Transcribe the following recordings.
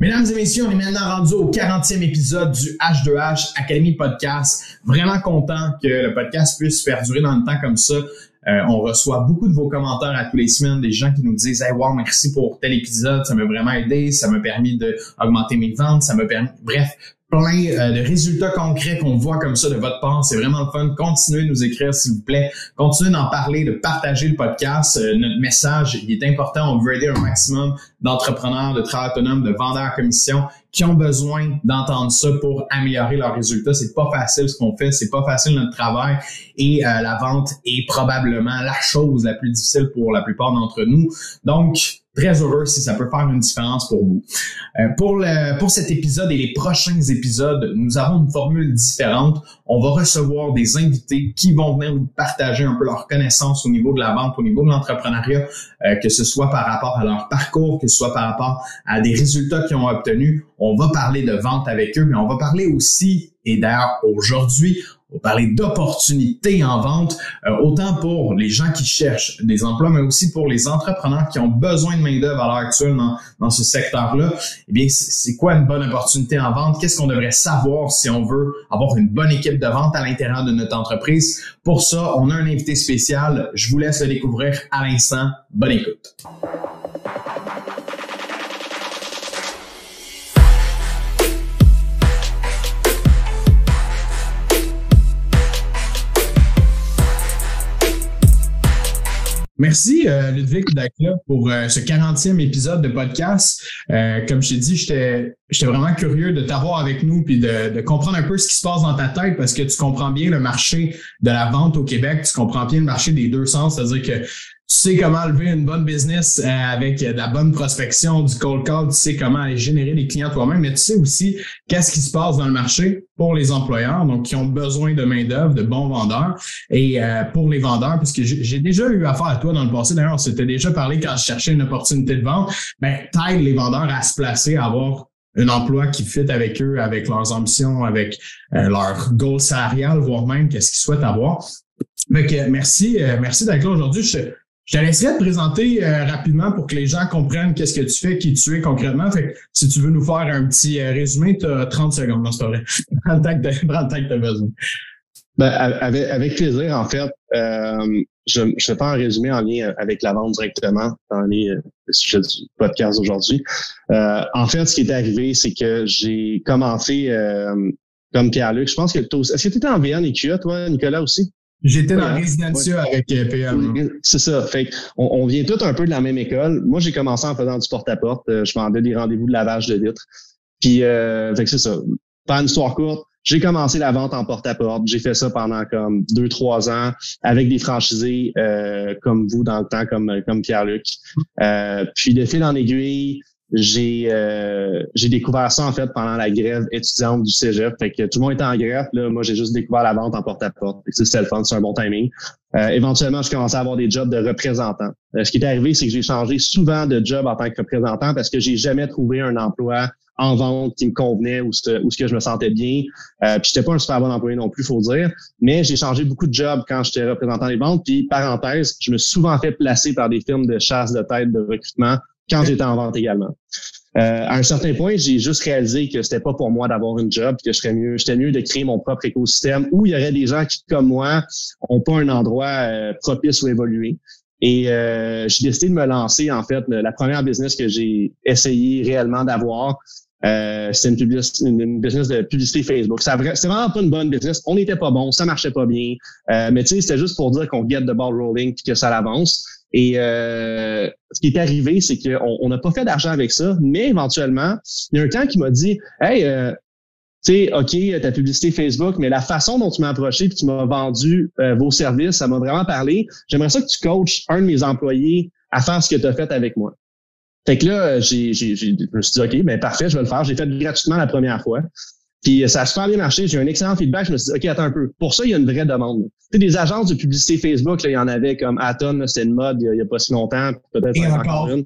Mesdames et messieurs, on est maintenant rendu au 40e épisode du H2H Academy Podcast. Vraiment content que le podcast puisse perdurer dans le temps comme ça. Euh, on reçoit beaucoup de vos commentaires à tous les semaines, des gens qui nous disent Hey wow, merci pour tel épisode, ça m'a vraiment aidé, ça m'a permis d'augmenter mes ventes, ça m'a permis. Bref, plein euh, de résultats concrets qu'on voit comme ça de votre part. C'est vraiment le fun. Continuez de nous écrire, s'il vous plaît. Continuez d'en parler, de partager le podcast. Euh, notre message, il est important. On veut aider un maximum d'entrepreneurs, de travailleurs autonomes, de vendeurs à commission qui ont besoin d'entendre ça pour améliorer leurs résultats. C'est pas facile ce qu'on fait, c'est pas facile notre travail et euh, la vente est probablement la chose la plus difficile pour la plupart d'entre nous. Donc, très heureux si ça peut faire une différence pour vous. Euh, pour, le, pour cet épisode et les prochains épisodes, nous avons une formule différente. On va recevoir des invités qui vont venir nous partager un peu leurs connaissances au niveau de la vente, au niveau de l'entrepreneuriat, euh, que ce soit par rapport à leur parcours, que ce soit par rapport à des résultats qu'ils ont obtenus. On va parler de vente avec eux, mais on va parler aussi, et d'ailleurs aujourd'hui, on parler d'opportunités en vente, euh, autant pour les gens qui cherchent des emplois, mais aussi pour les entrepreneurs qui ont besoin de main-d'œuvre à l'heure actuelle dans, dans ce secteur-là. Eh bien, c'est quoi une bonne opportunité en vente? Qu'est-ce qu'on devrait savoir si on veut avoir une bonne équipe de vente à l'intérieur de notre entreprise? Pour ça, on a un invité spécial. Je vous laisse le découvrir à l'instant. Bonne écoute. Merci euh, Ludwig Dacla pour euh, ce 40e épisode de podcast. Euh, comme je t'ai dit, j'étais j'étais vraiment curieux de t'avoir avec nous puis de, de, comprendre un peu ce qui se passe dans ta tête parce que tu comprends bien le marché de la vente au Québec, tu comprends bien le marché des deux sens, c'est-à-dire que tu sais comment lever une bonne business euh, avec de la bonne prospection, du cold call, tu sais comment aller générer des clients toi-même, mais tu sais aussi qu'est-ce qui se passe dans le marché pour les employeurs, donc qui ont besoin de main-d'œuvre, de bons vendeurs, et euh, pour les vendeurs, puisque j'ai déjà eu affaire à toi dans le passé, d'ailleurs, on s'était déjà parlé quand je cherchais une opportunité de vente, ben, t'aides les vendeurs à se placer, à avoir un emploi qui fit avec eux, avec leurs ambitions, avec euh, leur goal salarial, voire même qu'est-ce qu'ils souhaitent avoir. Donc, merci, merci d'être là aujourd'hui. Je te laisserai te présenter euh, rapidement pour que les gens comprennent qu'est-ce que tu fais, qui tu es concrètement. Si tu veux nous faire un petit euh, résumé, tu as 30 secondes, non, c'est vrai. Prends le temps que tu as besoin. Ben, avec, plaisir, en fait. Euh, je, je fais pas un résumé en lien avec la vente directement dans les euh, sujets du podcast aujourd'hui. En fait, ce qui est arrivé, c'est que j'ai commencé comme Pierre-Luc. Je pense que Est-ce que tu étais en VN et QA, toi, Nicolas, aussi? J'étais dans Residencia avec euh, PM. C'est ça. Fait on, on, vient tous un peu de la même école. Moi, j'ai commencé en faisant du porte-à-porte. Euh, je vendais des rendez-vous de lavage de vitres. Puis, euh, fait que c'est ça. Pas une histoire courte. J'ai commencé la vente en porte-à-porte. J'ai fait ça pendant comme deux, trois ans avec des franchisés euh, comme vous dans le temps, comme, comme Pierre-Luc. Euh, puis de fil en aiguille, j'ai euh, j'ai découvert ça en fait pendant la grève étudiante du Cégep. Fait que tout le monde était en grève. Là, moi, j'ai juste découvert la vente en porte-à-porte. C'était le fun, c'est un bon timing. Euh, éventuellement, je commençais à avoir des jobs de représentant. Euh, ce qui est arrivé, c'est que j'ai changé souvent de job en tant que représentant parce que j'ai jamais trouvé un emploi en vente qui me convenait ou ce, que je me sentais bien. Euh, puis j'étais pas un super bon employé non plus, faut dire. Mais j'ai changé beaucoup de jobs quand j'étais représentant des ventes. Puis parenthèse, je me suis souvent fait placer par des firmes de chasse de tête, de recrutement quand j'étais en vente également. Euh, à un certain point, j'ai juste réalisé que c'était pas pour moi d'avoir une job, que je serais mieux, j'étais mieux de créer mon propre écosystème où il y aurait des gens qui, comme moi, ont pas un endroit euh, propice où évoluer. Et euh, j'ai décidé de me lancer, en fait, la première business que j'ai essayé réellement d'avoir, euh, c'était une, une, business de publicité Facebook. C'est vraiment pas une bonne business. On n'était pas bon, ça marchait pas bien. Euh, mais tu sais, c'était juste pour dire qu'on get the ball rolling puis que ça avance. Et euh, ce qui est arrivé, c'est qu'on n'a pas fait d'argent avec ça, mais éventuellement, il y a un temps qui m'a dit Hey, euh, tu sais, OK, ta publicité Facebook, mais la façon dont tu m'as approché et tu m'as vendu euh, vos services, ça m'a vraiment parlé. J'aimerais ça que tu coaches un de mes employés à faire ce que tu as fait avec moi. Fait que là, j'ai, je me suis dit, OK, ben parfait, je vais le faire. J'ai fait gratuitement la première fois. Puis ça a super bien marché. J'ai eu un excellent feedback. Je me suis dit, OK, attends un peu. Pour ça, il y a une vraie demande. Tu sais, des agences de publicité Facebook, là, il y en avait comme Aton, c'était une mode il y, a, pas si longtemps. Peut-être encore une.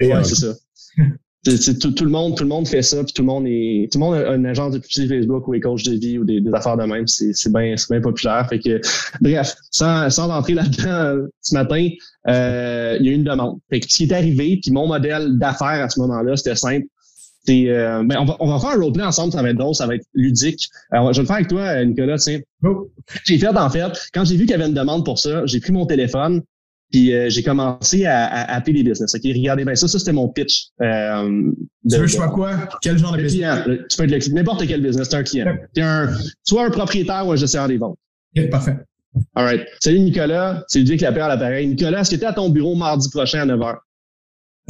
ouais, c'est ça. tout, le monde, tout le monde fait ça, puis tout le monde est, tout le monde a une agence de publicité Facebook ou est coach de vie ou des, affaires de même. C'est, c'est bien, c'est bien populaire. Fait que, bref, sans, sans entrer là-dedans euh, ce matin, euh, il y a eu une demande. Fait que ce qui est arrivé, puis mon modèle d'affaires à ce moment-là, c'était simple c'est euh, ben on va on va faire un roleplay ensemble, ça va être drôle, ça va être ludique. Alors, je vais le faire avec toi, Nicolas. Tiens. Oh. J'ai fait en fait quand j'ai vu qu'il y avait une demande pour ça, j'ai pris mon téléphone. Puis euh, j'ai commencé à, à, appeler les business. OK, regardez bien ça, ça c'était mon pitch. Euh, tu veux je sois quoi? Quel genre de business? Client, tu peux être n'importe quel business, c'est un client. T'es un, soit un propriétaire ou un gestionnaire des ventes. Okay, parfait. All right. Salut Nicolas, c'est Ludovic Lapierre à l'appareil. Nicolas, est-ce que tu es à ton bureau mardi prochain à 9h?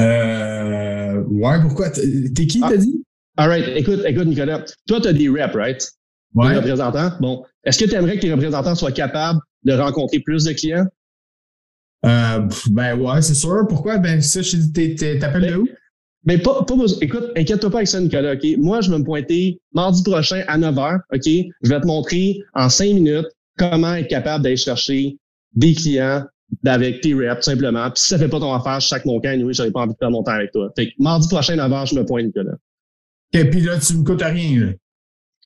Euh, ouais, pourquoi? T'es qui, t'as ah. dit? All right. Écoute, écoute, Nicolas. Toi, tu as des reps, right? Ouais. Des représentants? Bon. Est-ce que tu aimerais que tes représentants soient capables de rencontrer plus de clients? Euh, ben ouais, c'est sûr. Pourquoi? Ben ça, je t'appelles de ben, où? Mais ben, pas, pas Écoute, inquiète-toi pas avec ça, Nicolas, OK? Moi, je vais me pointer mardi prochain à 9 h, OK? Je vais te montrer en 5 minutes comment être capable d'aller chercher des clients avec tes reps, simplement. Puis si ça fait pas ton affaire, chaque mon camp, oui, j'avais pas envie de faire mon temps avec toi. Fait que mardi prochain, 9 h, je me pointe, Nicolas. Et puis là, tu me coûtes rien, là.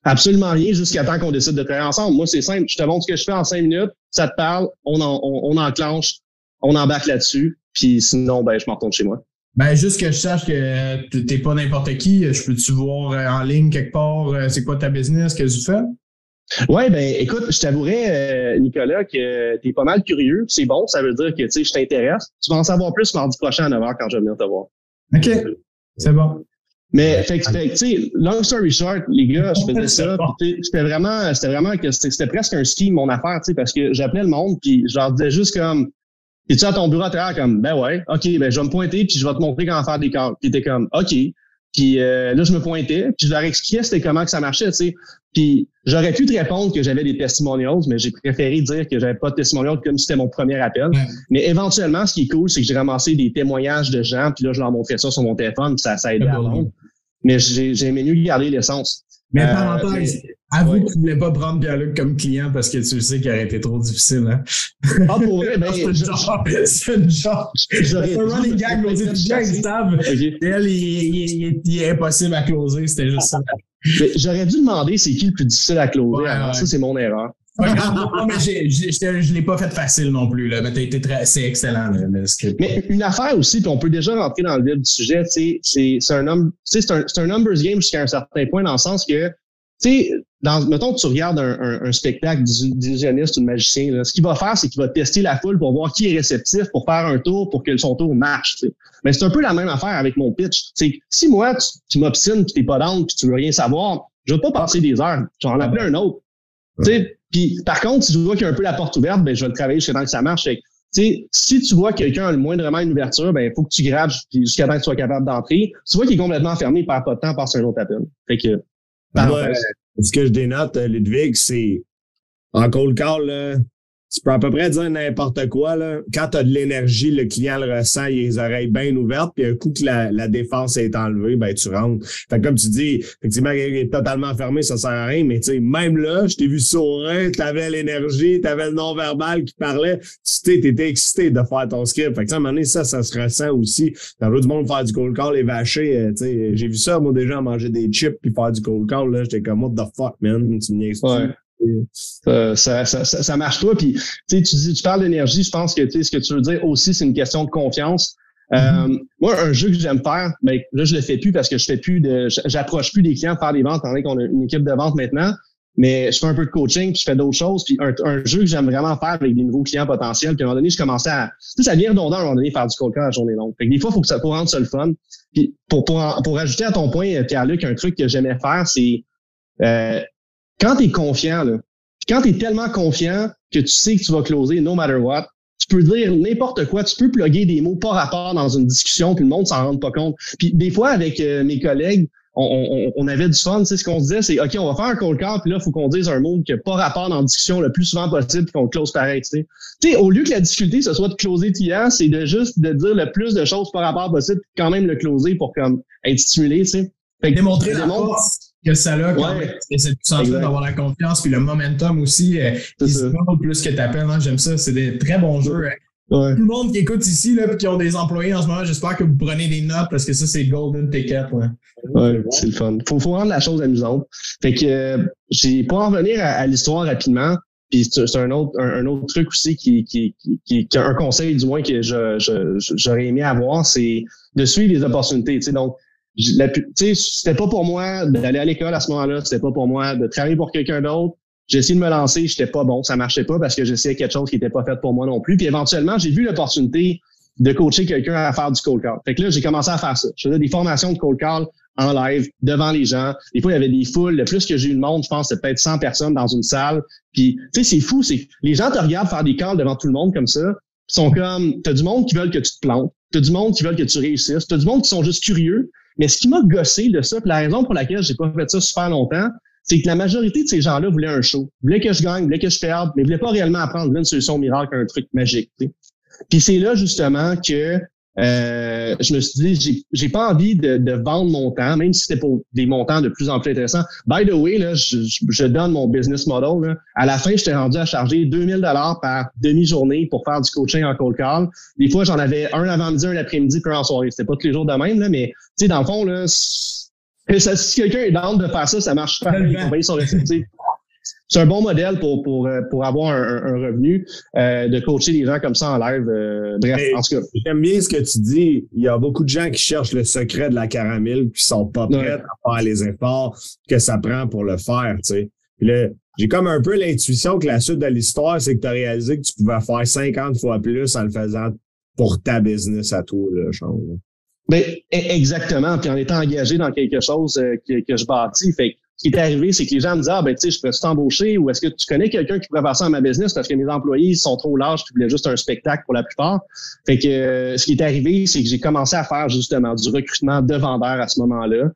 Absolument rien jusqu'à temps qu'on décide de travailler ensemble. Moi, c'est simple. Je te montre ce que je fais en cinq minutes. Ça te parle. On, en, on, on enclenche on embarque là-dessus, puis sinon, ben, je m'en retourne chez moi. Ben, juste que je sache que t'es pas n'importe qui, je peux-tu voir euh, en ligne quelque part, euh, c'est quoi ta business, qu'est-ce que tu fais? Ouais, ben écoute, je t'avouerais, euh, Nicolas, que tu es pas mal curieux. C'est bon, ça veut dire que tu sais, je t'intéresse. Tu vas en savoir plus mardi prochain à 9h quand je vais venir te voir. OK. C'est bon. Mais fait, tu sais, long story short, les gars, je faisais ça. C'était vraiment, c'était vraiment que c'était presque un ski mon affaire, tu sais, parce que j'appelais le monde, puis je leur disais juste comme et tu à ton bureau à terre comme ben ouais, ok, ben je vais me pointer puis je vais te montrer comment faire des cartes. Puis t'es comme ok. Puis euh, là je me pointais puis je leur expliquais c'était comment que ça marchait, tu sais. Puis j'aurais pu te répondre que j'avais des testimonials, mais j'ai préféré dire que j'avais pas de testimonials comme si c'était mon premier appel. Mais éventuellement, ce qui est cool, c'est que j'ai ramassé des témoignages de gens puis là je leur montrais ça sur mon téléphone, puis ça ça a aidé à vendre. Mais j'ai aimé mieux garder l'essence. Mais euh, parenthèse, avoue que tu voulais pas prendre Pierre-Luc comme client parce que tu sais qu'il aurait été trop difficile, hein? Ah, pour vrai, ben, c'est une genre, c'est une genre. C'est un running gag, mais c'est bien stable. Elle, il, il, est impossible à closer, c'était juste ça. J'aurais dû demander c'est qui le plus difficile à closer. Alors, ça, c'est mon erreur. non, mais je l'ai pas fait facile non plus, là, mais t'as été très, c'est excellent, le, script. Mais une affaire aussi, puis on peut déjà rentrer dans le vif du sujet, c'est, un, c'est un, c'est un numbers game jusqu'à un certain point, dans le sens que, tu sais, dans, mettons que tu regardes un, un, un spectacle d'illusionniste ou de magicien, là, ce qu'il va faire, c'est qu'il va tester la foule pour voir qui est réceptif pour faire un tour pour que son tour marche. Mais c'est un peu la même affaire avec mon pitch. C'est si moi, tu, tu m'obstines, tu t'es pas down, puis tu veux rien savoir, je vais pas passer des heures. Je vais en appeler un autre. Puis par contre, si je vois qu'il y a un peu la porte ouverte, ben je vais le travailler jusqu'à temps que ça marche. Si tu vois que quelqu'un a le moindrement une ouverture, ben il faut que tu graves jusqu'à temps que tu sois capable d'entrer. Si tu vois qu'il est complètement fermé, il perd pas de temps, passe un autre appel. Fait que ce que je dénote, euh, Ludwig, c'est en cold call, tu peux à peu près dire n'importe quoi. Là. Quand tu as de l'énergie, le client le ressent, il a les oreilles bien ouvertes, puis un coup que la, la défense est enlevée, ben tu rentres. Fait comme tu dis, effectivement, il est totalement fermé, ça sert à rien, mais tu sais, même là, je t'ai vu sourire, t'avais l'énergie, t'avais le non-verbal qui parlait, tu t'étais excité de faire ton script. Fait que, à un moment donné, ça, ça se ressent aussi. Dans l'autre du monde faire du cold call et vacher, euh, tu sais, j'ai vu ça, moi, déjà, manger des chips puis faire du cold call, là, j'étais comme, what the fuck, man, tu me Euh, ça, ça, ça, marche pas. Puis tu dis, tu parles d'énergie, je pense que ce que tu veux dire aussi, c'est une question de confiance. Euh, mm-hmm. moi, un jeu que j'aime faire, mais ben, là, je le fais plus parce que je fais plus de. J'approche plus des clients pour faire des ventes, étant qu'on a une équipe de vente maintenant. Mais je fais un peu de coaching, puis je fais d'autres choses. Puis un, jeu que j'aime vraiment faire avec des nouveaux clients potentiels. Puis à un moment donné, je commençais à. Tu sais, ça devient redondant à un moment donné faire du coaching à la journée longue. Fait que des fois, il faut que ça pour rendre ça le fun. Puis pour, pour, pour ajouter à ton point, Pierre-Luc, un truc que j'aimais faire, c'est euh, quand tu es confiant, là, quand tu es tellement confiant que tu sais que tu vas closer no matter what, tu peux dire n'importe quoi, tu peux plugger des mots par rapport dans une discussion, puis le monde s'en rend pas compte. Puis des fois, avec euh, mes collègues, on, on, avait du fun. Tu sais, ce qu'on se disait, c'est OK, on va faire un call call, puis là, il faut qu'on dise un mot qui n'a pas rapport dans la discussion le plus souvent possible, puis qu'on le close pareil. Tu sais. tu sais, au lieu que la difficulté, ce soit de closer client, c'est de juste de dire le plus de choses par rapport possible, puis quand même le closer pour comme être stimulé. Tu sais. Fait que, démontrer la force que ça a quand ouais. C'est tout d'avoir la confiance, puis le momentum aussi, euh, qui se plus que t'appelles. Hein, J'aime ça. C'est des très bons jeux. Hein. Ouais. Tout le monde qui écoute ici, là, puis qui ont des employés en ce moment, j'espère que vous prenez des notes parce que ça, c'est golden ticket. Ouais, ouais c'est le fun. Faut, faut rendre la chose amusante. Fait que euh, j'ai pour en revenir à, l'histoire rapidement. Puis c'est un autre un, autre truc aussi qui qui, qui, qui, un conseil du moins que je, je, j'aurais aimé avoir, c'est de suivre les opportunités. Tu sais, donc c'était pas pour moi d'aller à l'école à ce moment-là, c'était pas pour moi de travailler pour quelqu'un d'autre. J'ai essayé de me lancer, j'étais pas bon, ça marchait pas parce que j'essayais quelque chose qui était pas fait pour moi non plus. Puis éventuellement, j'ai vu l'opportunité de coacher quelqu'un à faire du cold call. Fait que là, j'ai commencé à faire ça. Je faisais des formations de cold call en live, devant les gens. Des fois, il y avait des foules. Le plus que j'ai eu de monde, je pense, c'est peut-être 100 personnes dans une salle. Puis, tu sais, c'est fou. C'est les gens te regardent faire des calls devant tout le monde comme ça. Ils sont comme, t'as du monde qui veulent que tu te plantes. T'as du monde qui veulent que tu réussisses. T'as du monde qui sont juste curieux. Mais ce qui m'a gossé de ça, puis la raison pour laquelle j'ai pas fait ça super longtemps, c'est que la majorité de ces gens-là voulaient un show. Voulaient que je gagne, voulaient que je perde, mais voulaient pas réellement apprendre une solution miracle, un truc magique. Puis c'est là justement que euh, je me suis dit, j'ai, j'ai pas envie de, de, vendre mon temps, même si c'était pour des montants de plus en plus intéressants. By the way, là, je, je donne mon business model. Là. À la fin, j'étais rendu à charger 2000 dollars par demi-journée pour faire du coaching en cold call. Des fois, j'en avais un avant-midi, un après-midi, puis un en soirée. C'était pas tous les jours de même, là, mais tu sais, dans le fond, là, si, quelqu'un est dans de faire ça, ça marche pas. Il son c'est un bon modèle pour pour euh, pour avoir un, un revenu euh, de coacher des gens comme ça en live. Euh, bref, en tout cas. J'aime bien ce que tu dis. Il y a beaucoup de gens qui cherchent le secret de la caramel qui sont pas prêts à faire les efforts que ça prend pour le faire. Tu sais. Puis là, j'ai comme un peu l'intuition que la suite de l'histoire, c'est que tu as réalisé que tu pouvais faire 50 fois plus en le faisant pour ta business à toi, là, genre. Ben, e-, exactement. Puis en étant engagé dans quelque chose que, que je bâtis. Fait qui est arrivé, c'est que les gens me disaient, ah, ben, tu sais, je peux t'embaucher ou est-ce que tu connais quelqu'un qui pourrait faire ça à ma business? Parce que mes employés sont trop larges et voulaient juste un spectacle pour la plupart. Fait que euh, ce qui est arrivé, c'est que j'ai commencé à faire justement du recrutement de vendeurs à ce moment-là.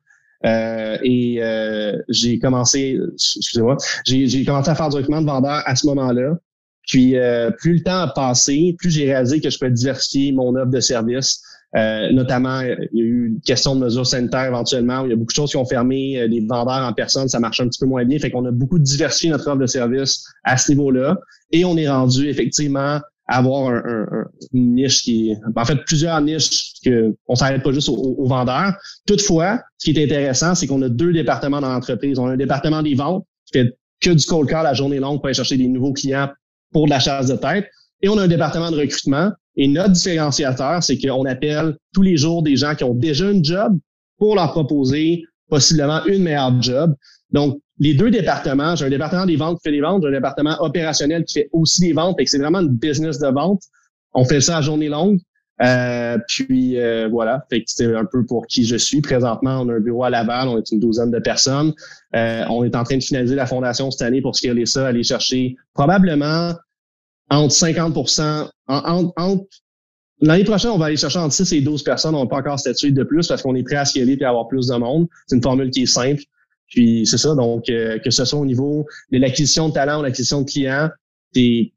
Euh, et euh, j'ai commencé, excusez-moi, j'ai commencé à faire du recrutement de vendeurs à ce moment-là. Puis plus le temps a passé, plus j'ai réalisé que je peux diversifier mon offre de service. Euh, notamment, il y a eu une question de mesures sanitaires éventuellement. il y a beaucoup de choses qui ont fermé. Euh, des vendeurs en personne, ça marche un petit peu moins bien. Fait qu'on a beaucoup diversifié notre offre de service à ce niveau-là. Et on est rendu effectivement à avoir un, une niche qui est, en fait, plusieurs niches que on s'arrête pas juste aux, vendeurs. Toutefois, ce qui est intéressant, c'est qu'on a deux départements dans l'entreprise. On a un département des ventes qui fait que du cold call la journée longue pour aller chercher des nouveaux clients pour de la chasse de tête. Et on a un département de recrutement et notre différenciateur, c'est qu'on appelle tous les jours des gens qui ont déjà une job pour leur proposer possiblement une meilleure job. Donc, les deux départements, j'ai un département des ventes qui fait des ventes, j'ai un département opérationnel qui fait aussi des ventes, et c'est vraiment une business de vente. On fait ça à journée longue. Euh, puis euh, voilà, fait que un peu pour qui je suis. Présentement, on a un bureau à Laval, on est une douzaine de personnes. Euh, on est en train de finaliser la fondation cette année pour scaler ça, aller chercher probablement entre 50 entre, L'année prochaine, on va aller chercher entre 6 et 12 personnes. On n'a pas encore statué de plus parce qu'on est prêt à scaler et à avoir plus de monde. C'est une formule qui est simple. Puis c'est ça. Donc, euh, que ce soit au niveau de l'acquisition de talent ou l'acquisition de clients, c'est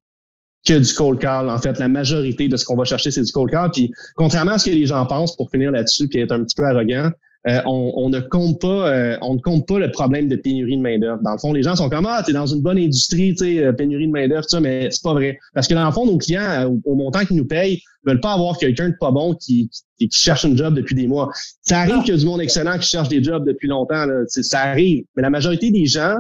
que du cold call. En fait, la majorité de ce qu'on va chercher, c'est du cold call. Puis, contrairement à ce que les gens pensent, pour finir là-dessus, puis être un petit peu arrogant, euh, on, ne compte pas, euh, on ne compte pas le problème de pénurie de main d'œuvre. Dans le fond, les gens sont comme ah, t'es dans une bonne industrie, tu sais, euh, pénurie de main d'œuvre, ça, mais c'est pas vrai. Parce que dans le fond, nos clients, au, montant qu'ils nous payent, veulent pas avoir quelqu'un de pas bon qui, qui, cherche un job depuis des mois. Ça arrive qu'il y a du monde excellent qui cherche des jobs depuis longtemps. Là. Ça arrive, mais la majorité des gens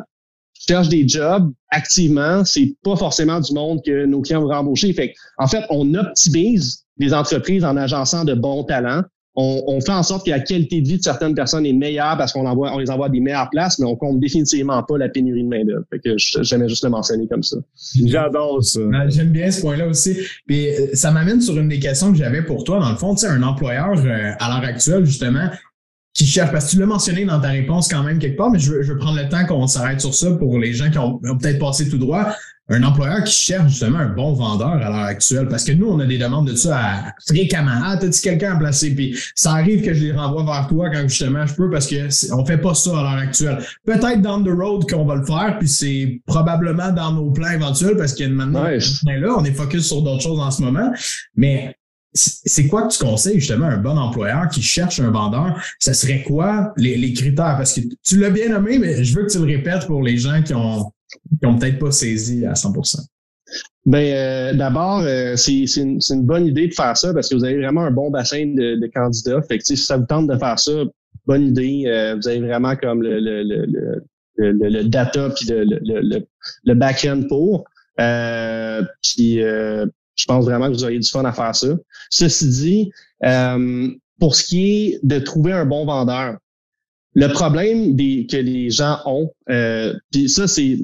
qui cherchent des jobs activement, c'est pas forcément du monde que nos clients vont embaucher. Fait en fait, on optimise les entreprises en agençant de bons talents on, fait en sorte que la qualité de vie de certaines personnes est meilleure parce qu'on envoie, on les envoie à des meilleures places, mais on compte définitivement pas la pénurie de main-d'œuvre. Fait que j'aimais juste le mentionner comme ça. J'adore ça. J'aime bien ce point-là aussi. Puis euh, ça m'amène sur une des questions que j'avais pour toi. Dans le fond, tu sais, un employeur euh, à l'heure actuelle, justement, qui cherche, parce que tu l'as mentionné dans ta réponse quand même quelque part, mais je veux, je veux prendre le temps qu'on s'arrête sur ça pour les gens qui ont peut-être passé tout droit un employeur qui cherche justement un bon vendeur à l'heure actuelle, parce que nous, on a des demandes de ça à, fréquemment. Ah, t'as-tu quelqu'un à placer? Puis ça arrive que je les renvoie vers toi quand justement je peux, parce que on fait pas ça à l'heure actuelle. Peut-être down the road qu'on va le faire, puis c'est probablement dans nos plans éventuels, parce qu'il y a maintenant là, on est focus sur d'autres choses en ce moment. Mais c'est quoi que tu conseilles justement un bon employeur qui cherche un vendeur? Ça serait quoi les, les critères? Parce que tu l'as bien nommé, mais je veux que tu le répètes pour les gens qui ont qui n'ont peut-être pas saisi à 100% ben euh, d'abord, euh, c'est une, bonne idée de faire ça parce que vous avez vraiment un bon bassin de, candidats. Fait que si ça vous tente de faire ça, bonne idée. Euh, vous avez vraiment comme le, le, le, le data puis le, le, le back-end pour. puis je pense vraiment que vous auriez du fun à faire ça. Ceci dit, pour ce qui est de trouver un bon vendeur, le problème des, que les gens ont, euh, puis ça, c'est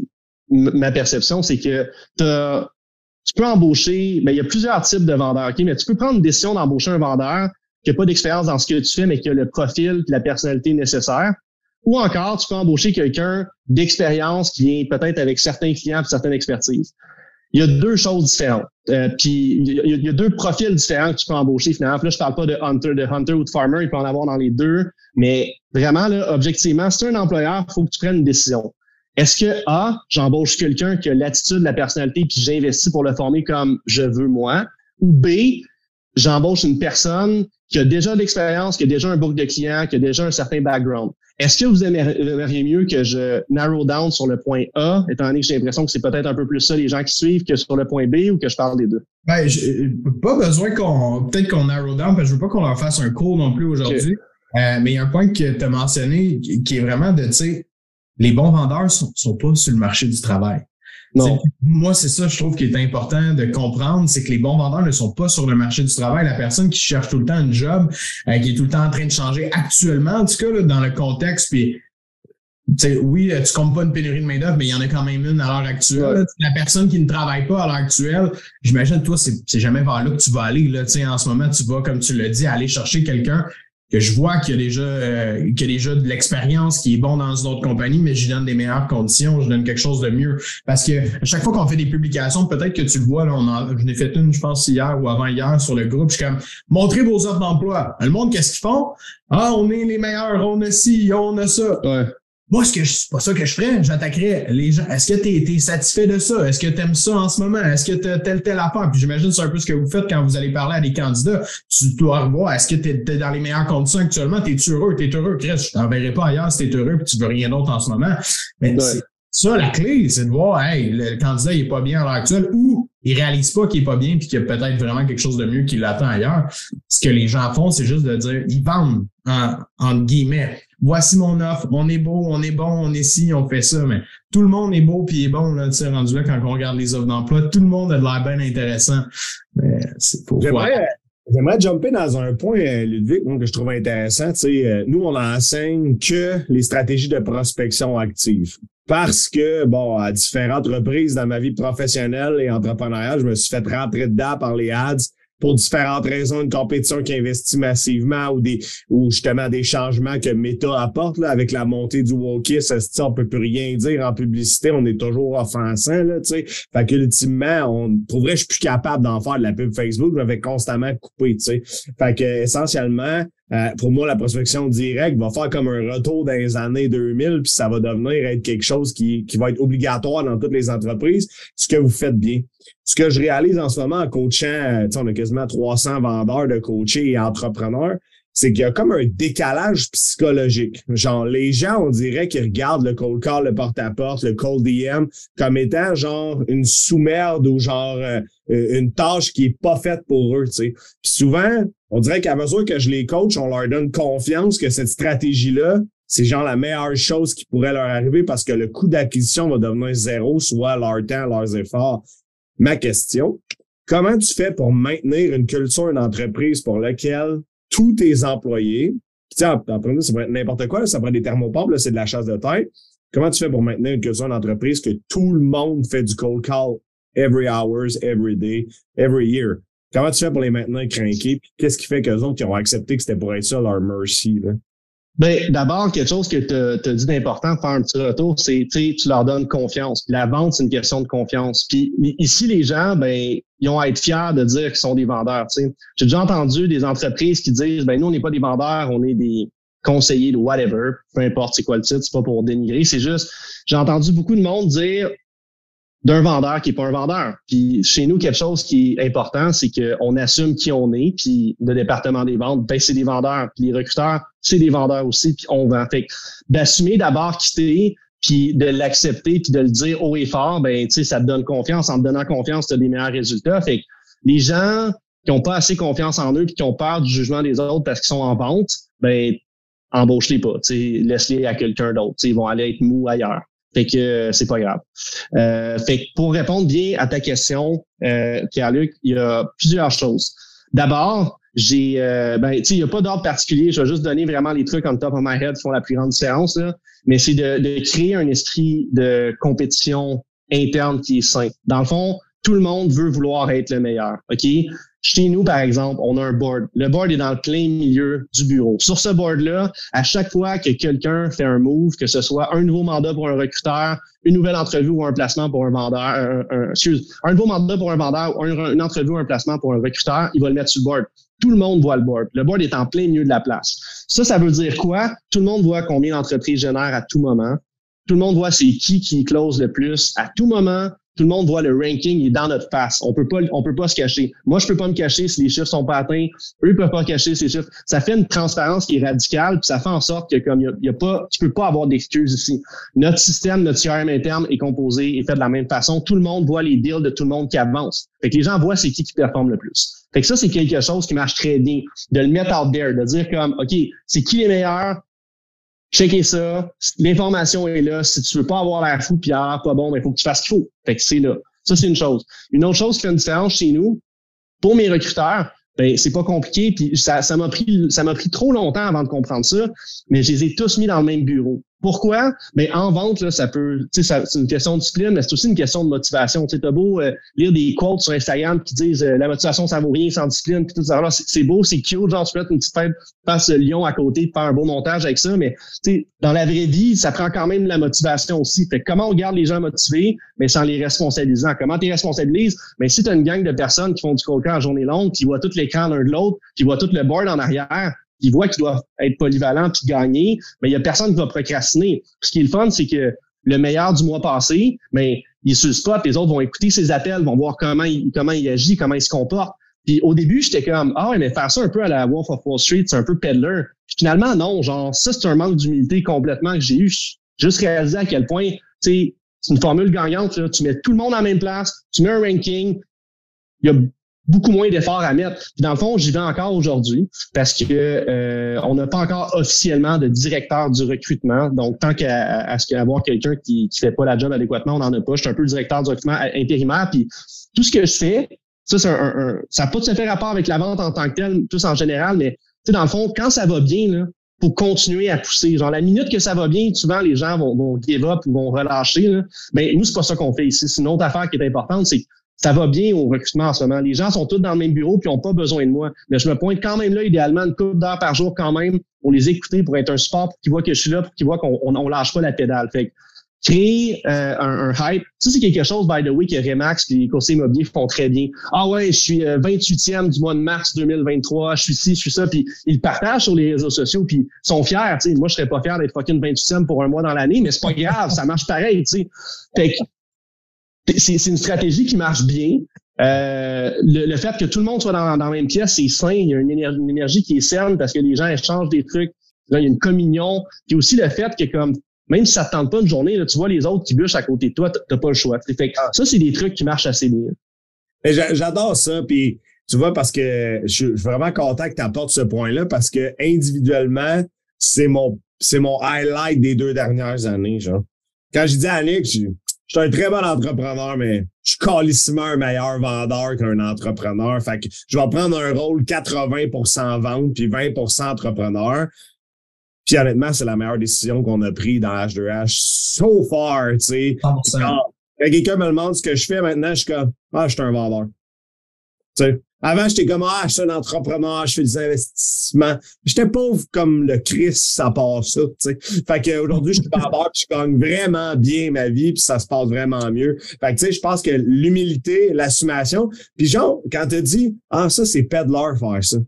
ma perception, c'est que tu peux embaucher, mais ben, il y a plusieurs types de vendeurs, ok, mais tu peux prendre une décision d'embaucher un vendeur qui n'a pas d'expérience dans ce que tu fais, mais qui a le profil et la personnalité nécessaire. Ou encore, tu peux embaucher quelqu'un d'expérience qui vient peut-être avec certains clients et certaines expertises. Il y a deux choses différentes. Euh, puis il y, a, deux profils différents que tu peux embaucher finalement. là, je parle pas de hunter, de hunter ou de farmer, il peut en avoir dans les deux. Mais vraiment, là, objectivement, si tu es un employeur, il faut que tu prennes une décision. Est-ce que A, j'embauche quelqu'un qui a l'attitude, la personnalité, puis j'investis pour le former comme je veux moi, ou B, j'embauche une personne qui a déjà de l'expérience, qui a déjà un book de clients, qui a déjà un certain background? Est-ce que vous aimeriez mieux que je narrow down sur le point A, étant donné que j'ai l'impression que c'est peut-être un peu plus ça les gens qui suivent que sur le point B ou que je parle des deux? Ben, pas besoin qu'on, peut-être qu'on narrow down, parce que je veux pas qu'on leur fasse un cours non plus aujourd'hui. Euh, mais il y a un point que tu as mentionné qui est vraiment de, tu sais, les bons vendeurs sont, sont pas sur le marché du travail. Moi, c'est ça, je trouve, qui est important de comprendre, c'est que les bons vendeurs ne sont pas sur le marché du travail. La personne qui cherche tout le temps un job, euh, qui est tout le temps en train de changer actuellement, en tout cas, là, dans le contexte, puis oui, euh, tu comptes pas une pénurie de main-d'œuvre, mais il y en a quand même une à l'heure actuelle. La personne qui ne travaille pas à l'heure actuelle, j'imagine, toi, c'est jamais vers là que tu vas aller. Là. En ce moment, tu vas, comme tu l'as dit, aller chercher quelqu'un que je vois qu'il y a déjà euh, qu'il a déjà de l'expérience qui est bon dans une autre compagnie, mais je lui donne des meilleures conditions, je donne quelque chose de mieux. Parce que à chaque fois qu'on fait des publications, peut-être que tu le vois, là, on en, je n'ai fait une, je pense, hier ou avant hier sur le groupe. Je suis comme montrez vos offres d'emploi. Le monde, qu'est-ce qu'ils font? Ah, on est les meilleurs, on a ci, on a ça. Ouais. Moi, ce que c'est pas ça que je ferais. J'attaquerais les gens. Est-ce que tu es, satisfait de ça? Est-ce que tu aimes ça en ce moment? Est-ce que tu as telle, telle affaire? Puis j'imagine c'est un peu ce que vous faites quand vous allez parler à des candidats. Tu dois revoir, est-ce que tu es, dans les meilleures conditions actuellement? T'es-tu heureux? T'es heureux, Chris? Je t'enverrai pas ailleurs si t'es heureux puis tu veux rien d'autre en ce moment. Mais ça, la clé, c'est de voir, hey, le candidat, il est pas bien à l'heure actuelle ou il réalise pas qu'il est pas bien puis qu'il y a peut-être vraiment quelque chose de mieux qui l'attend ailleurs. Ce que les gens font, c'est juste de dire, ils vendent, en, en guillemets voici mon offre, on est beau, on est bon, on est ci, on fait ça, mais tout le monde est beau puis est bon, là, tu sais, rendu là, quand on regarde les offres d'emploi, tout le monde a de l'air bien intéressant. Mais c'est pour J'aimerais, jumper dans un point, euh, Ludwig, que je trouve intéressant. Tu sais, euh, nous, on enseigne que les stratégies de prospection active. Parce que, bon, à différentes reprises dans ma vie professionnelle et entrepreneuriale, je me suis fait rentrer dedans par les ads pour différentes raisons, une compétition qui investit massivement ou des ou justement des changements que Meta apporte là, avec la montée du wokisme, on peut plus rien dire en publicité, on est toujours offensant là, tu sais. Fait qu'ultimement, on trouverait je suis plus capable d'en faire de la pub Facebook, je vais constamment couper, tu sais. Fait que essentiellement, euh, pour moi, la prospection directe va faire comme un retour dans les années 2000, puis ça va devenir être quelque chose qui, qui va être obligatoire dans toutes les entreprises, ce que vous faites bien. Ce que je réalise en ce moment en coachant, euh, on a quasiment 300 vendeurs de coachés et entrepreneurs, c'est qu'il y a comme un décalage psychologique. Genre, les gens, on dirait qu'ils regardent le cold call, le porte-à-porte, le cold DM comme étant genre une sous-merde ou genre euh, une tâche qui est pas faite pour eux, tu sais. Puis souvent, on dirait qu'à mesure que je les coach, on leur donne confiance que cette stratégie-là, c'est genre la meilleure chose qui pourrait leur arriver parce que le coût d'acquisition va devenir zéro, soit leur temps, leurs efforts. Ma question, comment tu fais pour maintenir une culture d'entreprise pour laquelle tous tes employés, sais, en, ça pourrait être n'importe quoi, ça pourrait être des thermopompes, c'est de la chasse de tête. Comment tu fais pour maintenir une culture d'entreprise que tout le monde fait du cold call? Every hours, every day, every year? Comment tu fais pour les maintenir craqués? Puis qu'est-ce qui fait qu'eux autres qui ont accepté que c'était pour être ça leur mercy? Là? Ben, d'abord, quelque chose que tu as dit d'important, faire un petit retour, c'est tu leur donnes confiance. la vente, c'est une question de confiance. Puis ici, les gens, ben, ils ont à être fiers de dire qu'ils sont des vendeurs. J'ai déjà entendu des entreprises qui disent ben nous, on n'est pas des vendeurs, on est des conseillers de whatever, peu importe c'est quoi le titre, c'est pas pour dénigrer. C'est juste, j'ai entendu beaucoup de monde dire d'un vendeur qui est pas un vendeur. Puis chez nous, quelque chose qui est important, c'est qu'on assume qui on est, puis le département des ventes, ben c'est des vendeurs. Puis les recruteurs, c'est des vendeurs aussi, puis on vend. Fait d'assumer d'abord qui puis de l'accepter, puis de le dire haut et fort, ben tu sais, ça te donne confiance. En te donnant confiance, tu as des meilleurs résultats. Fait que les gens qui ont pas assez confiance en eux, puis qui ont peur du jugement des autres parce qu'ils sont en vente, ben embauche-les pas. Laisse-les à quelqu'un d'autre. Ils vont aller être mous ailleurs. Fait que euh, c'est pas grave. Euh, fait que pour répondre bien à ta question, euh, Pierre-Luc, il y a plusieurs choses. D'abord, j'ai euh, ben tu il y a pas d'ordre particulier je vais juste donner vraiment les trucs en top of my head qui font la plus grande différence là mais c'est de, de créer un esprit de compétition interne qui est sain dans le fond tout le monde veut vouloir être le meilleur ok? Chez nous, par exemple, on a un board. Le board est dans le plein milieu du bureau. Sur ce board-là, à chaque fois que quelqu'un fait un move, que ce soit un nouveau mandat pour un recruteur, une nouvelle entrevue ou un placement pour un vendeur, excuse, un nouveau mandat pour un vendeur, ou une entrevue ou un placement pour un recruteur, il va le mettre sur le board. Tout le monde voit le board. Le board est en plein milieu de la place. Ça, ça veut dire quoi? Tout le monde voit combien l'entreprise génère à tout moment. Tout le monde voit c'est qui qui close le plus à tout moment tout le monde voit le ranking, il est dans notre face. On peut pas, on peut pas se cacher. Moi, je peux pas me cacher si les chiffres sont pas atteints. Eux peuvent pas cacher ces chiffres. Ça fait une transparence qui est radicale, puis ça fait en sorte que comme il y, a, pas, tu peux pas avoir d'excuses ici. Notre système, notre CRM interne est composé et fait de la même façon. Tout le monde voit les deals de tout le monde qui avance. Fait que les gens voient c'est qui qui performe le plus. Fait que ça, c'est quelque chose qui marche très bien. De le mettre out there, de dire comme, OK, c'est qui les meilleurs, checker ça. L'information est là. Si tu veux pas avoir l'air fou puis avoir pas bon, il faut que tu fasses ce qu'il faut. Fait que c'est là. Ça, c'est une chose. Une autre chose qui fait une différence chez nous, pour mes recruteurs, ben, c'est pas compliqué, puis ça, ça m'a pris ça m'a pris trop longtemps avant de comprendre ça, mais je les ai tous mis dans le même bureau. Pourquoi? Mais en vente, là, ça peut, sais, c'est une question de discipline, mais c'est aussi une question de motivation. Tu beau euh, lire des quotes sur Instagram qui disent euh, la motivation, ça vaut rien sans discipline, puis tout ça. C'est beau, c'est cute, genre, tu peux une petite tête, passe le lion à côté, faire un beau montage avec ça, mais dans la vraie vie, ça prend quand même la motivation aussi. Fait comment on garde les gens motivés, mais sans les responsabilisant? Comment tu les responsabilises? Mais si tu as une gang de personnes qui font du coca en journée longue, qui voient tout l'écran l'un de l'autre, qui voient tout le board en arrière, qui voient qu'ils doivent être polyvalents puis gagner, mais il y a personne qui va procrastiner. Ce qui est le fun, c'est que le meilleur du mois passé, mais il est sur les autres vont écouter ses appels, vont voir comment il, comment il agit, comment il se comporte. Puis au début, j'étais comme ah mais faire ça un peu à la Wolf of Wall Street, c'est un peu peddler. finalement, non, genre ça, c'est un manque d'humilité complètement que j'ai eu. Juste réalisé à quel point, tu sais, c'est une formule gagnante. Là. Tu mets tout le monde en même place, tu mets un ranking. Il y a beaucoup moins d'efforts à mettre. Puis dans le fond, j'y vais encore aujourd'hui parce que euh, on n'a pas encore officiellement de directeur du recrutement. Donc, tant qu'à à, ce avoir quelqu'un qui ne fait pas la job adéquatement, on n'en a pas. Je suis un peu le directeur du recrutement intérimaire. Puis tout ce que je fais, ça, c'est un, ça n'a pas tout à fait rapport avec la vente en tant que telle, tous en général, mais dans le fond, quand ça va bien, là, pour continuer à pousser. Genre, la minute que ça va bien, souvent, les gens vont, vont give up ou vont relâcher. Là. Mais nous, c'est pas ça qu'on fait ici. C'est une autre affaire qui est importante, c'est ça va bien au recrutement en ce moment. Les gens sont tous dans le même bureau puis n'ont pas besoin de moi. Mais je me pointe quand même là, idéalement, une couple d'heures par jour quand même pour les écouter, pour être un support, pour qu'ils voient que je suis là, pour qu'ils voient qu'on on, lâche pas la pédale. Fait créer euh, un, hype, ça c'est quelque chose, by the way, que Remax et les conseillers immobiliers font très bien. Ah ouais, je suis 28e euh, du mois de mars 2023, je suis ci, je suis ça, puis ils partagent sur les réseaux sociaux, puis sont fiers. sais Moi, je serais pas fier d'être fucking 28e pour un mois dans l'année, mais c'est pas grave, ça marche pareil. sais Fait c'est une stratégie qui marche bien. Euh, le, fait que tout le monde soit dans, dans la même pièce, c'est sain. Il y a une énergie, qui est saine parce que les gens échangent des trucs. Là, il y a une communion. Puis aussi le fait que comme même si ça te tente pas une journée, là, tu vois les autres qui bûchent à côté de toi, t'as pas le choix. Fait ça, c'est des trucs qui marchent assez bien. J'adore ça. Puis tu vois, parce que je suis vraiment content que tu apportes ce point-là parce que individuellement, c'est mon c'est mon highlight des deux dernières années. Genre. Quand je dis à je suis un très bon entrepreneur, mais je suis calissement un meilleur vendeur qu'un entrepreneur. Fait que je vais prendre un rôle 80% vente puis 20% entrepreneur. Puis honnêtement, c'est la meilleure décision qu'on a prise dans H2H so far, tu sais. Quand quelqu'un me demande ce que je fais maintenant, je suis comme, ah, je suis un vendeur. Tu sais. Avant, j'étais comme, ah, je suis un entrepreneur, je fais des investissements. J'étais pauvre comme le Christ, ça part ça, tu sais. Fait qu'aujourd'hui, je suis vendeur, je gagne vraiment bien ma vie, puis ça se passe vraiment mieux. Fait que, tu sais, je pense que l'humilité, l'assumation, puis genre, quand tu dis, ah, ça, c'est peddler faire ça.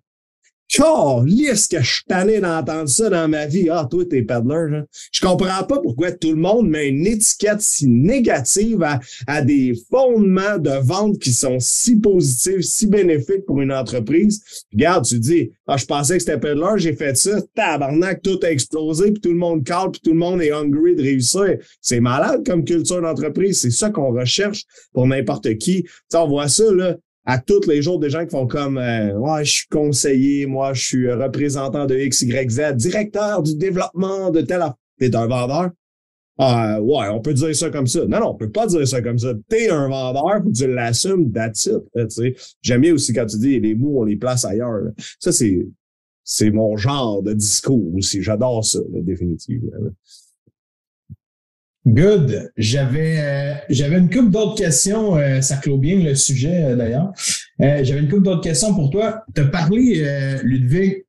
Calisse que je suis tanné d'entendre ça dans ma vie. Ah, toi, t'es peddler. Genre. Je comprends pas pourquoi tout le monde met une étiquette si négative à, à des fondements de vente qui sont si positifs, si bénéfiques pour une entreprise. Regarde, tu dis, ah, je pensais que c'était peddler, j'ai fait ça, tabarnak, tout a explosé, puis tout le monde cale, puis tout le monde est hungry de réussir. C'est malade comme culture d'entreprise. C'est ça qu'on recherche pour n'importe qui. Tu on voit ça, là à tous les jours des gens qui font comme euh, ouais, je suis conseiller, moi je suis représentant de XYZ, directeur du développement de tel T'es un vendeur? Ah, ouais, on peut dire ça comme ça. Non, non, on peut pas dire ça comme ça. T'es un vendeur, faut que tu l'assumes, that's it. J'aime bien aussi quand tu dis les mots, on les place ailleurs. Ça, c'est, c'est mon genre de discours aussi. J'adore ça, définitivement. Good. J'avais euh, j'avais une couple d'autres questions. Euh, ça clôt bien le sujet euh, d'ailleurs. j'avais une couple d'autres questions pour toi. Tu as parlé, Ludwig,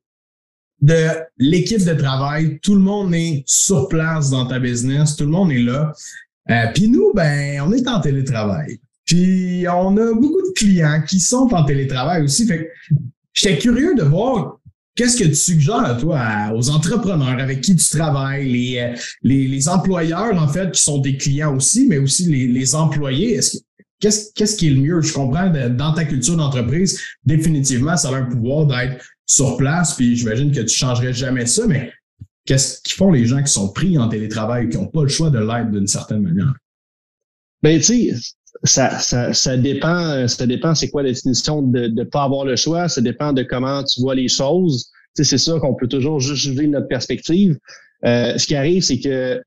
de l'équipe de travail. Tout le monde est sur place dans ta business. Tout le monde est là. Puis nous, ben, on est en télétravail. Puis on a beaucoup de clients qui sont en télétravail aussi. Fait j'étais curieux de voir Qu'est-ce que tu suggères, toi, aux entrepreneurs avec qui tu travailles, les, euh, les, les, employeurs, en fait, qui sont des clients aussi, mais aussi les, les employés? qu'est-ce, qu'est-ce qui est le mieux? Je comprends, dans ta culture d'entreprise, définitivement, ça a un pouvoir d'être sur place, puis j'imagine que tu changerais jamais ça, mais qu'est-ce qu'ils font les gens qui sont pris en télétravail, qui n'ont pas le choix de l'être d'une certaine manière? Ben, tu sais, ça, ça, ça dépend, ça dépend c'est quoi la définition de ne pas avoir le choix, ça dépend de comment tu vois les choses. Tu sais, c'est sûr qu'on peut toujours juste juger notre perspective. Euh, ce qui arrive, c'est que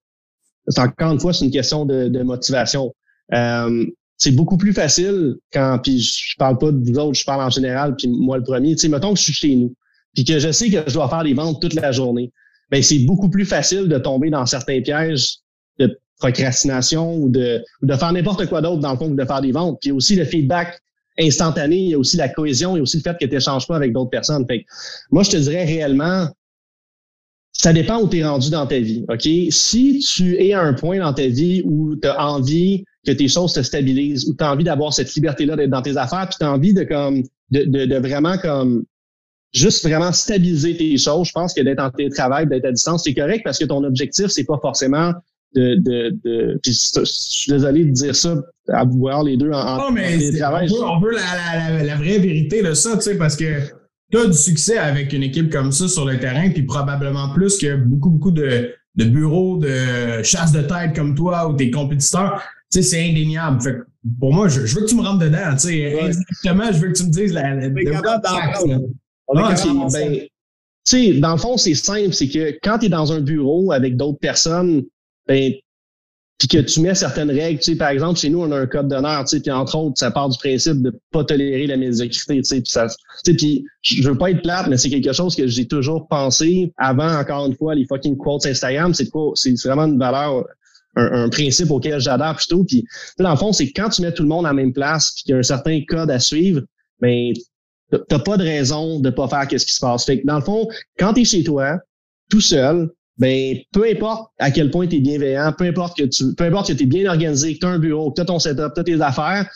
encore une fois, c'est une question de, de motivation. Euh, c'est beaucoup plus facile quand, puis je parle pas de vous autres, je parle en général, puis moi le premier, tu sais, mettons que je suis chez nous, puis que je sais que je dois faire des ventes toute la journée, ben c'est beaucoup plus facile de tomber dans certains pièges de procrastination ou de, ou de faire n'importe quoi d'autre dans le fond que de faire des ventes. Puis aussi le feedback instantané, il y a aussi la cohésion, il y a aussi le fait que tu n'échanges pas avec d'autres personnes. Fait moi, je te dirais réellement, ça dépend où tu es rendu dans ta vie. OK? Si tu es à un point dans ta vie où tu as envie que tes choses se stabilisent, où tu as envie d'avoir cette liberté-là d'être dans tes affaires, puis tu as envie de comme de, de, de, vraiment comme juste vraiment stabiliser tes choses, je pense que d'être en télétravail, d'être à distance, c'est correct parce que ton objectif, c'est pas forcément de, de, de puis je suis désolé de dire ça à vous voir les deux en, non, mais travail. On veut, la, la, la, vraie vérité de ça, tu sais, parce que tu as du succès avec une équipe comme ça sur le terrain, puis probablement plus que beaucoup, beaucoup de, de bureaux de chasse de tête comme toi ou tes compétiteurs. Tu sais, c'est indéniable. Fait que pour moi, je, je, veux que tu me rentres dedans. Tu sais, exactement, je veux que tu me dises la. la de, ben, tu sais, dans le fond, c'est simple, c'est que quand tu es dans un bureau avec d'autres personnes, ben, puis que tu mets certaines règles, tu sais, par exemple, chez nous, on a un code d'honneur, tu sais, puis entre autres, ça part du principe de pas tolérer la médiocrité, tu sais, puis ça, tu sais, je veux pas être plate, mais c'est quelque chose que j'ai toujours pensé avant, encore une fois, les fucking quotes Instagram, c'est quoi, c'est vraiment une valeur, un, principe auquel j'adore plutôt, puis dans le fond, c'est quand tu mets tout le monde à la même place, puis qu'il y a un certain code à suivre, ben, t'as pas de raison de pas faire qu'est-ce qui se passe. Fait que dans le fond, quand tu es chez toi, tout seul, ben peu importe à quel point tu es bienveillant, peu importe que tu peu importe que tu es bien organisé, que tu as un bureau, que tu as ton setup, que tu as tes affaires,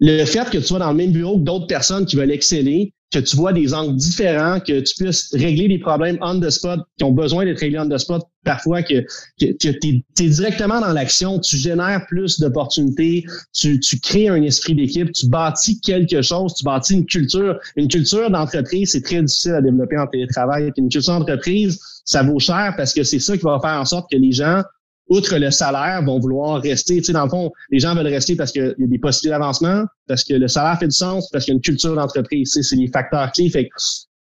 le fait que tu sois dans le même bureau que d'autres personnes qui veulent exceller, que tu vois des angles différents, que tu puisses régler des problèmes on the spot qui ont besoin d'être réglés on the spot, parfois que, que, que tu es, directement dans l'action, tu génères plus d'opportunités, tu, tu crées un esprit d'équipe, tu bâtis quelque chose, tu bâtis une culture. Une culture d'entreprise, c'est très difficile à développer en télétravail. une culture d'entreprise, ça vaut cher parce que c'est ça qui va faire en sorte que les gens outre le salaire, vont vouloir rester. Tu sais, dans le fond, les gens veulent rester parce qu'il y a des possibilités d'avancement, parce que le salaire fait du sens, parce qu'il y a une culture d'entreprise. Tu sais, c'est les facteurs clés. Fait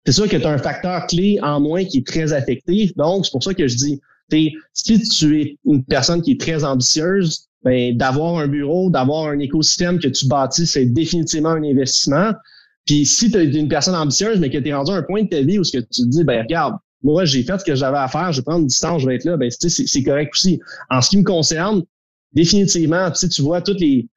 c'est sûr que tu as un facteur clé en moins qui est très affecté. Donc, c'est pour ça que je dis, si tu es une personne qui est très ambitieuse, ben, d'avoir un bureau, d'avoir un écosystème que tu bâtis, c'est définitivement un investissement. Puis si tu es une personne ambitieuse, mais que tu es rendu à un point de ta vie où ce que tu te dis, ben regarde, moi, j'ai fait ce que j'avais à faire, je vais prendre une distance, je vais être là, ben, c'est correct aussi. En ce qui me concerne, définitivement, tu vois, tous les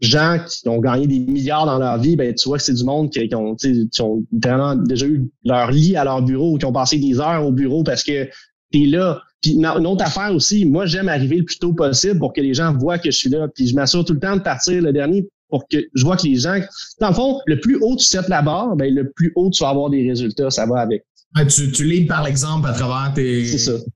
gens qui ont gagné des milliards dans leur vie, ben, tu vois que c'est du monde qui, ont, qui ont vraiment déjà eu leur lit à leur bureau, qui ont passé des heures au bureau parce que tu es là. Puis une autre affaire aussi, moi, j'aime arriver le plus tôt possible pour que les gens voient que je suis là. Puis je m'assure tout le temps de partir le dernier pour que je vois que les gens... Dans le fond, le plus haut tu sais la barre, ben, le plus haut tu vas avoir des résultats. Ça va avec. Tu, tu lis par l'exemple à travers tes,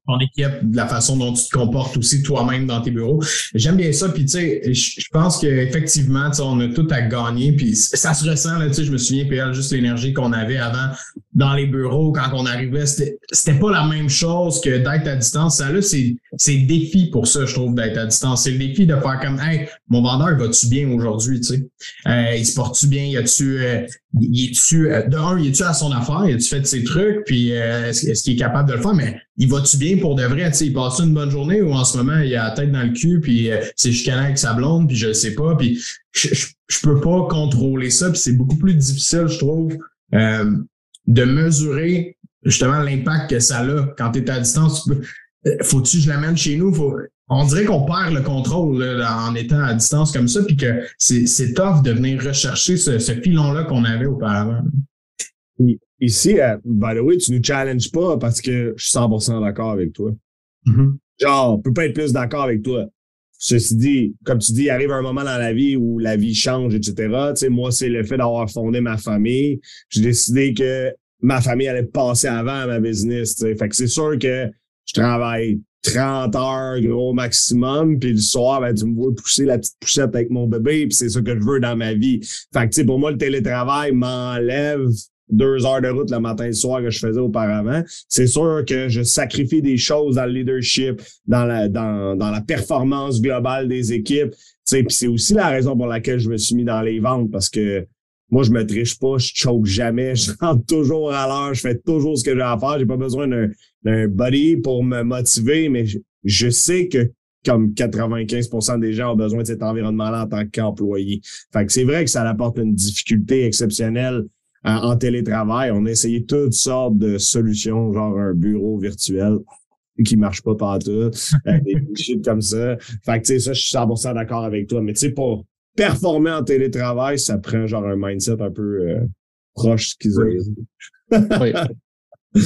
ton équipe, de la façon dont tu te comportes aussi toi-même dans tes bureaux. J'aime bien ça, puis tu sais, je pense qu'effectivement, on a tout à gagner, puis ça se ressent, là, tu sais, je me souviens, PL, juste l'énergie qu'on avait avant dans les bureaux quand on arrivait, c'était, c'était pas la même chose que d'être à distance. Ça là, c'est, c'est le défi pour ça, je trouve, d'être à distance. C'est le défi de faire comme Hey, mon vendeur, va-tu bien aujourd'hui, tu sais? Euh, il se porte-tu bien? Y a-tu euh, il est-tu euh, de un, il est-tu à son affaire? Il a-tu fait ses trucs? Puis euh, est-ce, qu'il est capable de le faire? Mais il va-tu bien pour de vrai? Tu sais, il passe une bonne journée ou en ce moment, il a la tête dans le cul, puis euh, c'est chicané avec sa blonde, puis je le sais pas. Puis je, je, je peux pas contrôler ça, puis c'est beaucoup plus difficile, je trouve. Euh, de mesurer justement l'impact que ça a quand tu es à distance. Euh, faut-tu que je l'amène chez nous? Faut, on dirait qu'on perd le contrôle là, en étant à distance comme ça, puis que c'est, tough de venir rechercher ce, ce filon-là qu'on avait auparavant. Ici, uh, by the way, tu nous challenges pas parce que je suis 100% d'accord avec toi. Mm-hmm. Genre, on peut pas être plus d'accord avec toi. Ceci dit, comme tu dis, il arrive un moment dans la vie où la vie change, etc. Tu sais, moi, c'est le fait d'avoir fondé ma famille. J'ai décidé que ma famille allait passer avant à ma business. Tu sais. Fait que c'est sûr que je travaille 30 heures, gros maximum, puis le soir, ben, tu me vois pousser la petite poussette avec mon bébé, puis c'est ça que je veux dans ma vie. Fait que, tu sais, pour moi, le télétravail m'enlève deux heures de route le matin et le soir que je faisais auparavant. C'est sûr que je sacrifie des choses dans le leadership, dans la, dans, dans la performance globale des équipes. Puis c'est aussi la raison pour laquelle je me suis mis dans les ventes parce que moi, je me triche pas, je choke jamais, je rentre toujours à l'heure, je fais toujours ce que j'ai à faire. J'ai pas besoin d'un buddy pour me motiver, mais je, je sais que comme 95% des gens ont besoin de cet environnement-là en tant qu'employé. Fait que c'est vrai que ça apporte une difficulté exceptionnelle en télétravail. On a essayé toutes sortes de solutions, genre un bureau virtuel qui marche pas partout, euh, des shit comme ça. Fait que, tu sais, ça, je suis 100% d'accord avec toi. Mais tu sais, pour performer en télétravail, ça prend genre un mindset un peu euh, proche schizoïde. Oui.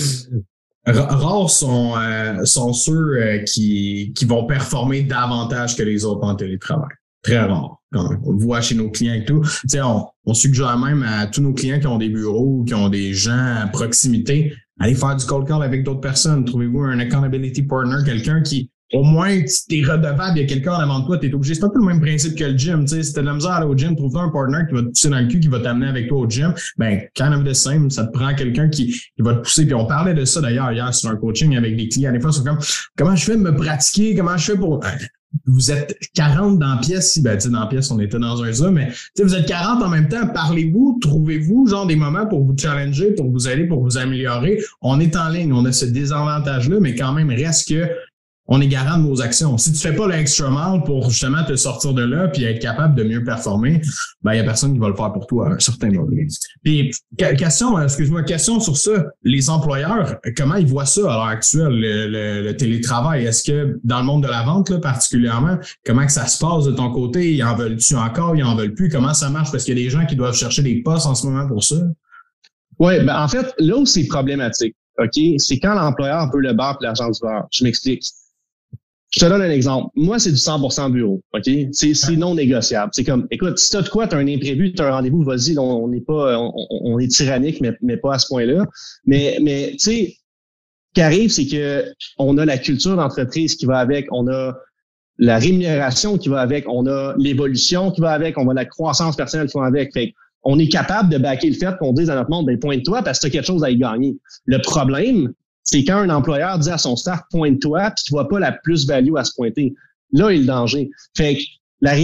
Rares sont, euh, sont ceux euh, qui, qui vont performer davantage que les autres en télétravail. Très rare. On le voit chez nos clients et tout. Tu on, on suggère même à tous nos clients qui ont des bureaux, qui ont des gens à proximité, allez faire du cold call avec d'autres personnes. Trouvez-vous un accountability partner, quelqu'un qui, au moins, t'es redevable, il y a quelqu'un en avant de toi, t'es obligé. C'est un peu le même principe que le gym. Tu sais, si t'as de la misère à aller au gym, trouve-toi un partner qui va te pousser dans le cul, qui va t'amener avec toi au gym. Ben, kind of the same. Ça te prend quelqu'un qui, qui va te pousser. Puis on parlait de ça d'ailleurs hier sur un coaching avec des clients. Des fois, c'est comme, comment je fais de me pratiquer? Comment je fais pour, vous êtes 40 dans la pièce, si, ben, tu sais, dans la pièce, on était dans un Zoom, mais, tu sais, vous êtes 40 en même temps. Parlez-vous, trouvez-vous, genre, des moments pour vous challenger, pour vous aider, pour vous améliorer. On est en ligne, on a ce désavantage-là, mais quand même, reste que on est garant de nos actions. Si tu fais pas l'extra pour justement te sortir de là puis être capable de mieux performer, ben il y a personne qui va le faire pour toi à un certain moment. Puis question, excuse-moi, question sur ça. Les employeurs, comment ils voient ça à l'heure actuelle, le, télétravail? Est-ce que dans le monde de la vente là, particulièrement, comment que ça se passe de ton côté? Ils en veulent-tu encore? Ils en veulent plus? Comment ça marche? Parce qu'il y a des gens qui doivent chercher des postes en ce moment pour ça. Oui, ben en fait, là où c'est problématique, OK, c'est quand l'employeur veut le bar et l'argent du bar. Je m'explique je te donne un exemple. Moi, c'est du 100% bureau, OK? C'est non négociable. C'est comme, écoute, si t'as de quoi, t'as un imprévu, t'as un rendez-vous, vas-y, on n'est pas, on, on, est tyrannique, mais, mais pas à ce point-là. Mais, mais tu sais, ce qui arrive, c'est que on a la culture d'entreprise qui va avec, on a la rémunération qui va avec, on a l'évolution qui va avec, on a la croissance personnelle qui va avec. Fait on est capable de backer le fait qu'on dise à notre monde, ben, pointe-toi parce que tu as quelque chose à y gagner. Le problème, c'est quand un employeur dit à son staff pointe-toi, puis tu vois pas la plus-value à se pointer. Là est le danger. Fait que la,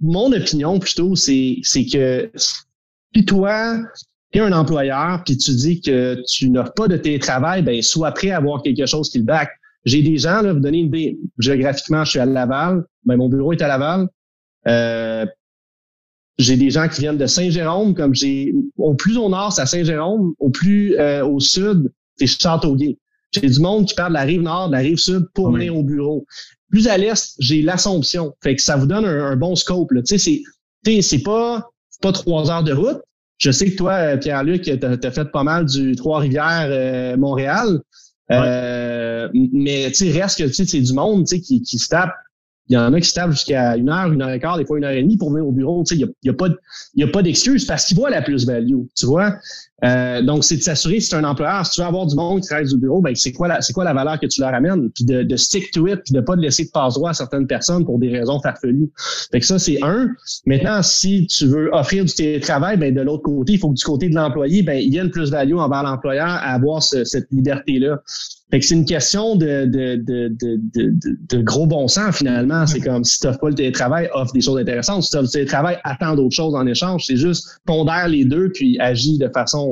mon opinion plutôt, c'est, c'est que si toi, tu es un employeur, puis tu dis que tu n'offres pas de télétravail, ben sois prêt à avoir quelque chose qui le back. J'ai des gens, là, vous donner une idée. Géographiquement, je suis à Laval, ben mon bureau est à Laval. Euh, j'ai des gens qui viennent de Saint-Jérôme, comme j'ai au plus au nord, c'est à Saint-Jérôme, au plus euh, au sud, c'est Châteauguay. J'ai du monde qui part de la rive nord, de la rive sud pour venir au bureau. Plus à l'est, j'ai l'Assomption. Fait que ça vous donne un, bon scope. Tu sais, c'est, c'est pas, pas trois heures de route. Je sais que toi, euh, Pierre-Luc, t'as as fait pas mal du Trois-Rivières, euh, Montréal. Euh, mais tu sais, reste que tu sais, c'est du monde tu sais, qui, qui se tape. Il y en a qui se tapent jusqu'à une heure, une heure et quart, des fois une heure et demie pour venir au bureau. Tu sais, il n'y a, y a, pas, y a pas d'excuse parce qu'ils voient la plus-value. Tu vois? Euh, donc, c'est de s'assurer si tu es un employeur, si tu veux avoir du monde qui travaille au bureau, ben c'est quoi la c'est quoi la valeur que tu leur amènes, puis de, de stick to it, puis de pas te laisser de passe droit à certaines personnes pour des raisons farfelues. Fait que ça, c'est un. Maintenant, si tu veux offrir du télétravail, ben de l'autre côté, il faut que du côté de l'employé, ben il y a une plus-value envers l'employeur à avoir cette liberté-là. Fait que c'est une question de, de, de, de, de, gros bon sens, finalement. C'est comme si tu n'offres pas le télétravail, offre des choses intéressantes. Si tu offres le télétravail, attends d'autres choses en échange. C'est juste pondère les deux puis agis de façon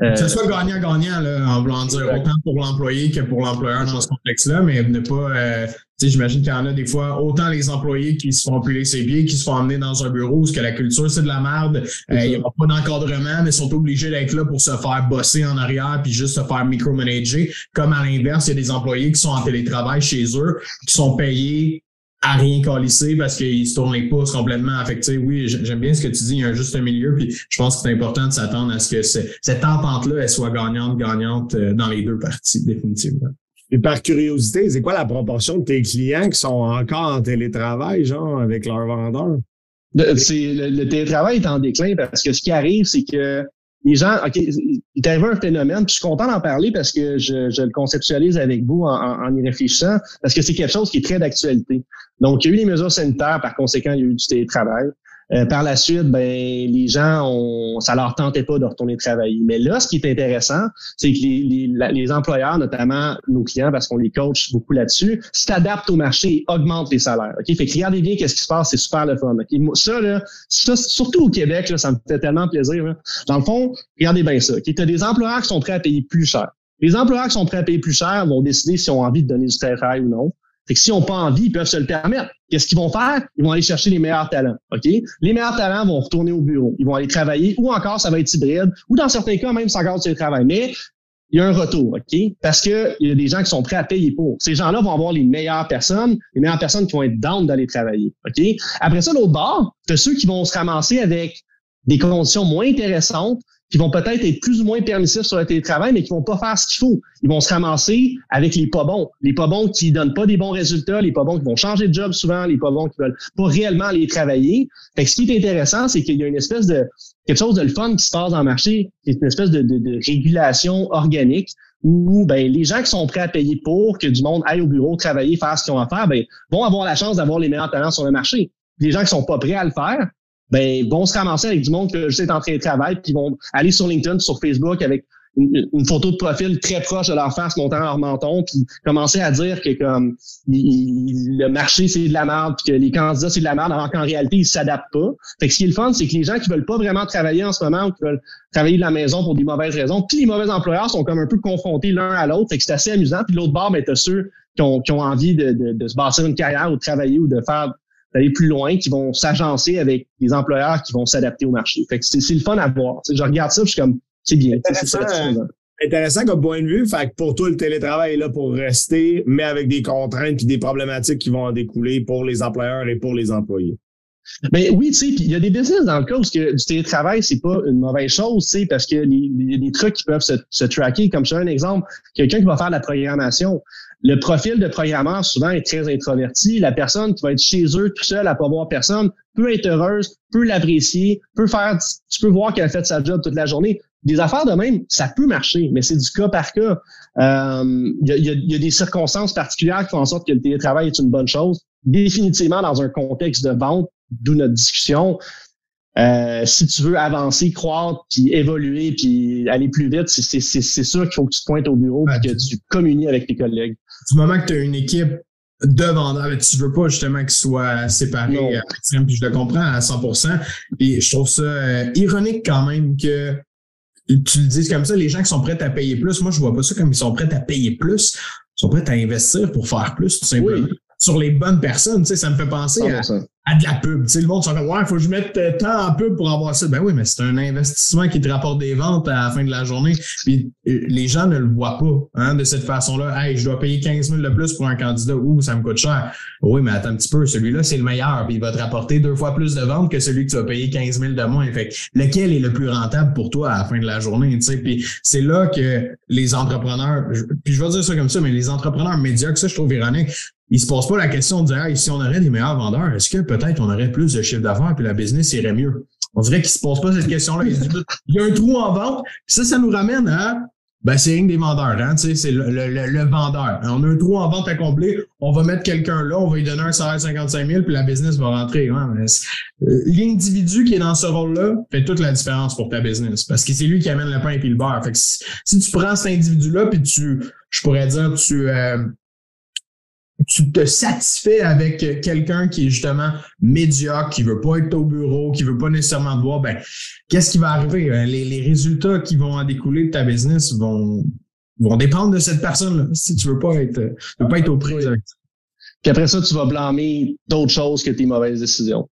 euh, que ce soit gagnant-gagnant, là, en voulant dire autant pour l'employé que pour l'employeur dans ce contexte-là, mais ne pas, euh, tu sais, j'imagine qu'il y en a des fois autant les employés qui se font puller ses pieds, qui se font emmener dans un bureau, parce que la culture, c'est de la merde, euh, il n'y a pas d'encadrement, mais sont obligés d'être là pour se faire bosser en arrière puis juste se faire micromanager. Comme à l'inverse, il y a des employés qui sont en télétravail chez eux, qui sont payés à rien calisser parce qu'il se tourne les pouces complètement. Fait oui, j'aime bien ce que tu dis, il y a un juste milieu, puis je pense que c'est important de s'attendre à ce que cette entente-là, elle soit gagnante-gagnante euh, dans les deux parties, définitivement. Et par curiosité, c'est quoi la proportion de tes clients qui sont encore en télétravail, genre, avec leurs vendeurs? C'est, le, le, télétravail est en déclin parce que ce qui arrive, c'est que les gens, OK, il est arrivé un phénomène, puis je suis content d'en parler parce que je, je le conceptualise avec vous en, en, y réfléchissant, parce que c'est quelque chose qui est très d'actualité. Donc, il y a eu les mesures sanitaires, par conséquent, il y a eu du télétravail. Euh, par la suite, ben les gens, ont, ça leur tentait pas de retourner travailler. Mais là, ce qui est intéressant, c'est que les, les, les, employeurs, notamment nos clients, parce qu'on les coach beaucoup là-dessus, s'adaptent au marché et augmentent les salaires. Ok, fait que regardez bien qu'est-ce qui se passe, c'est super le fun. Okay? Ça là, ça, surtout au Québec, là, ça me fait tellement plaisir. Dans le fond, regardez bien ça. Okay? Tu as des employeurs qui sont prêts à payer plus cher. Les employeurs qui sont prêts à payer plus cher vont décider si ont envie de donner du travail ou non. Fait que s'ils n'ont pas envie, ils peuvent se le permettre. Qu'est-ce qu'ils vont faire? Ils vont aller chercher les meilleurs talents. OK? Les meilleurs talents vont retourner au bureau. Ils vont aller travailler, ou encore ça va être hybride, ou dans certains cas, même ça garde le travail. Mais il y a un retour, OK? Parce que il y a des gens qui sont prêts à payer pour. Ces gens-là vont avoir les meilleures personnes, les meilleures personnes qui vont être down d'aller travailler. OK? Après ça, l'autre bord, tu as ceux qui vont se ramasser avec des conditions moins intéressantes, qui vont peut-être être plus ou moins permissifs sur le télétravail, mais qui vont pas faire ce qu'il faut. Ils vont se ramasser avec les pas bons. Les pas bons qui donnent pas des bons résultats, les pas bons qui vont changer de job souvent, les pas bons qui veulent pas réellement aller travailler. Fait que ce qui est intéressant, c'est qu'il y a une espèce de quelque chose de le fun qui se passe dans le marché, qui est une espèce de, de, de régulation organique où ben, les gens qui sont prêts à payer pour que du monde aille au bureau travailler, faire ce qu'ils ont à faire, ben, vont avoir la chance d'avoir les meilleurs talents sur le marché. Les gens qui sont pas prêts à le faire, ben vont se ramasser avec du monde que je sais en train de travailler, puis vont aller sur LinkedIn, sur Facebook avec une, photo de profil très proche de leur face montant leur menton, puis commencer à dire que comme le marché c'est de la merde, puis que les candidats c'est de la merde, alors qu'en réalité ils s'adaptent pas. Fait que ce qui est le fun, c'est que les gens qui veulent pas vraiment travailler en ce moment ou qui veulent travailler de la maison pour des mauvaises raisons, puis les mauvais employeurs sont comme un peu confrontés l'un à l'autre, fait que c'est assez amusant. Puis l'autre bord, ben t'as ceux qui ont, envie de se bâtir une carrière ou de travailler ou de faire d'aller plus loin, qui vont s'agencer avec des employeurs qui vont s'adapter au marché. Fait que c'est le fun à voir. je regarde ça, je suis comme, c'est bien. Intéressant, intéressant comme point de vue. Fait que pour toi, le télétravail est là pour rester, mais avec des contraintes et des problématiques qui vont en découler pour les employeurs et pour les employés. Ben oui, tu sais, il y a des business dans le cas où que du télétravail, c'est pas une mauvaise chose, tu sais, parce que y a des trucs qui peuvent se, se tracker. Comme je un exemple, quelqu'un qui va faire de la programmation. Le profil de programmeur souvent est très introverti. La personne qui va être chez eux tout seul à pas voir personne peut être heureuse, peut l'apprécier, peut faire, tu peux voir qu'elle a fait sa job toute la journée. Des affaires de même, ça peut marcher, mais c'est du cas par cas. Il euh, y, a, y, a, des circonstances particulières qui font en sorte que le télétravail est une bonne chose. Définitivement, dans un contexte de vente, d'où notre discussion, euh, si tu veux avancer, croître, puis évoluer, puis aller plus vite, c'est sûr qu'il faut que tu te pointes au bureau et que tu communies avec tes collègues. Du moment que tu as une équipe de vendeurs, tu veux pas justement qu'ils soient séparés puis je le comprends à 100%. Et je trouve ça euh, ironique quand même que tu le dises comme ça, les gens qui sont prêts à payer plus, moi je vois pas ça comme ils sont prêts à payer plus, ils sont prêts à investir pour faire plus, tout simplement. Sur les bonnes personnes, tu sais, ça me fait penser à, à de la pub. Tu le monde sont comme, ouais, faut que je mette euh, tant en pub pour avoir ça. Ben oui, mais c'est un investissement qui te rapporte des ventes à la fin de la journée. Puis euh, les gens ne le voient pas hein, de cette façon-là. Hey, je dois payer 15 000 de plus pour un candidat. Ouh, ça me coûte cher. Oui, mais attends un petit peu. Celui-là, c'est le meilleur. Puis il va te rapporter deux fois plus de ventes que celui que tu vas payer 15 000 de moins. Fait lequel est le plus rentable pour toi à la fin de la journée? Tu? Puis c'est là que les entrepreneurs, puis je vais dire ça comme ça, mais les entrepreneurs médiocres, ça, je trouve ironique. Ils se posent pas la question de dire, hey, si on aurait des meilleurs vendeurs, est-ce que peut peut-être on aurait plus de chiffre d'affaires puis la business irait mieux. On dirait qu'il se pose pas cette question-là. Il y a un trou en vente. ça, ça nous ramène à ben, c'est rien des vendeurs, hein, c'est le, le, vendeur. On a un trou en vente à combler, on va mettre quelqu'un là, on va lui donner un salaire de 55 000, puis la business va rentrer. Hein, L'individu qui est dans ce rôle-là fait toute la différence pour ta business, parce que c'est lui qui amène le pain et le beurre. Fait que si, tu prends cet individu-là, puis tu, je pourrais dire, tu, euh, tu te satisfais avec quelqu'un qui est justement médiocre, qui veut pas être au bureau, qui veut pas nécessairement te voir, ben, qu'est-ce qui va arriver? Euh, les, les, résultats qui vont en découler de ta business vont, vont dépendre de cette personne-là. Si tu veux pas être, tu veux pas être aux prises avec ça. Puis après ça, tu vas blâmer d'autres choses que tes mauvaises décisions.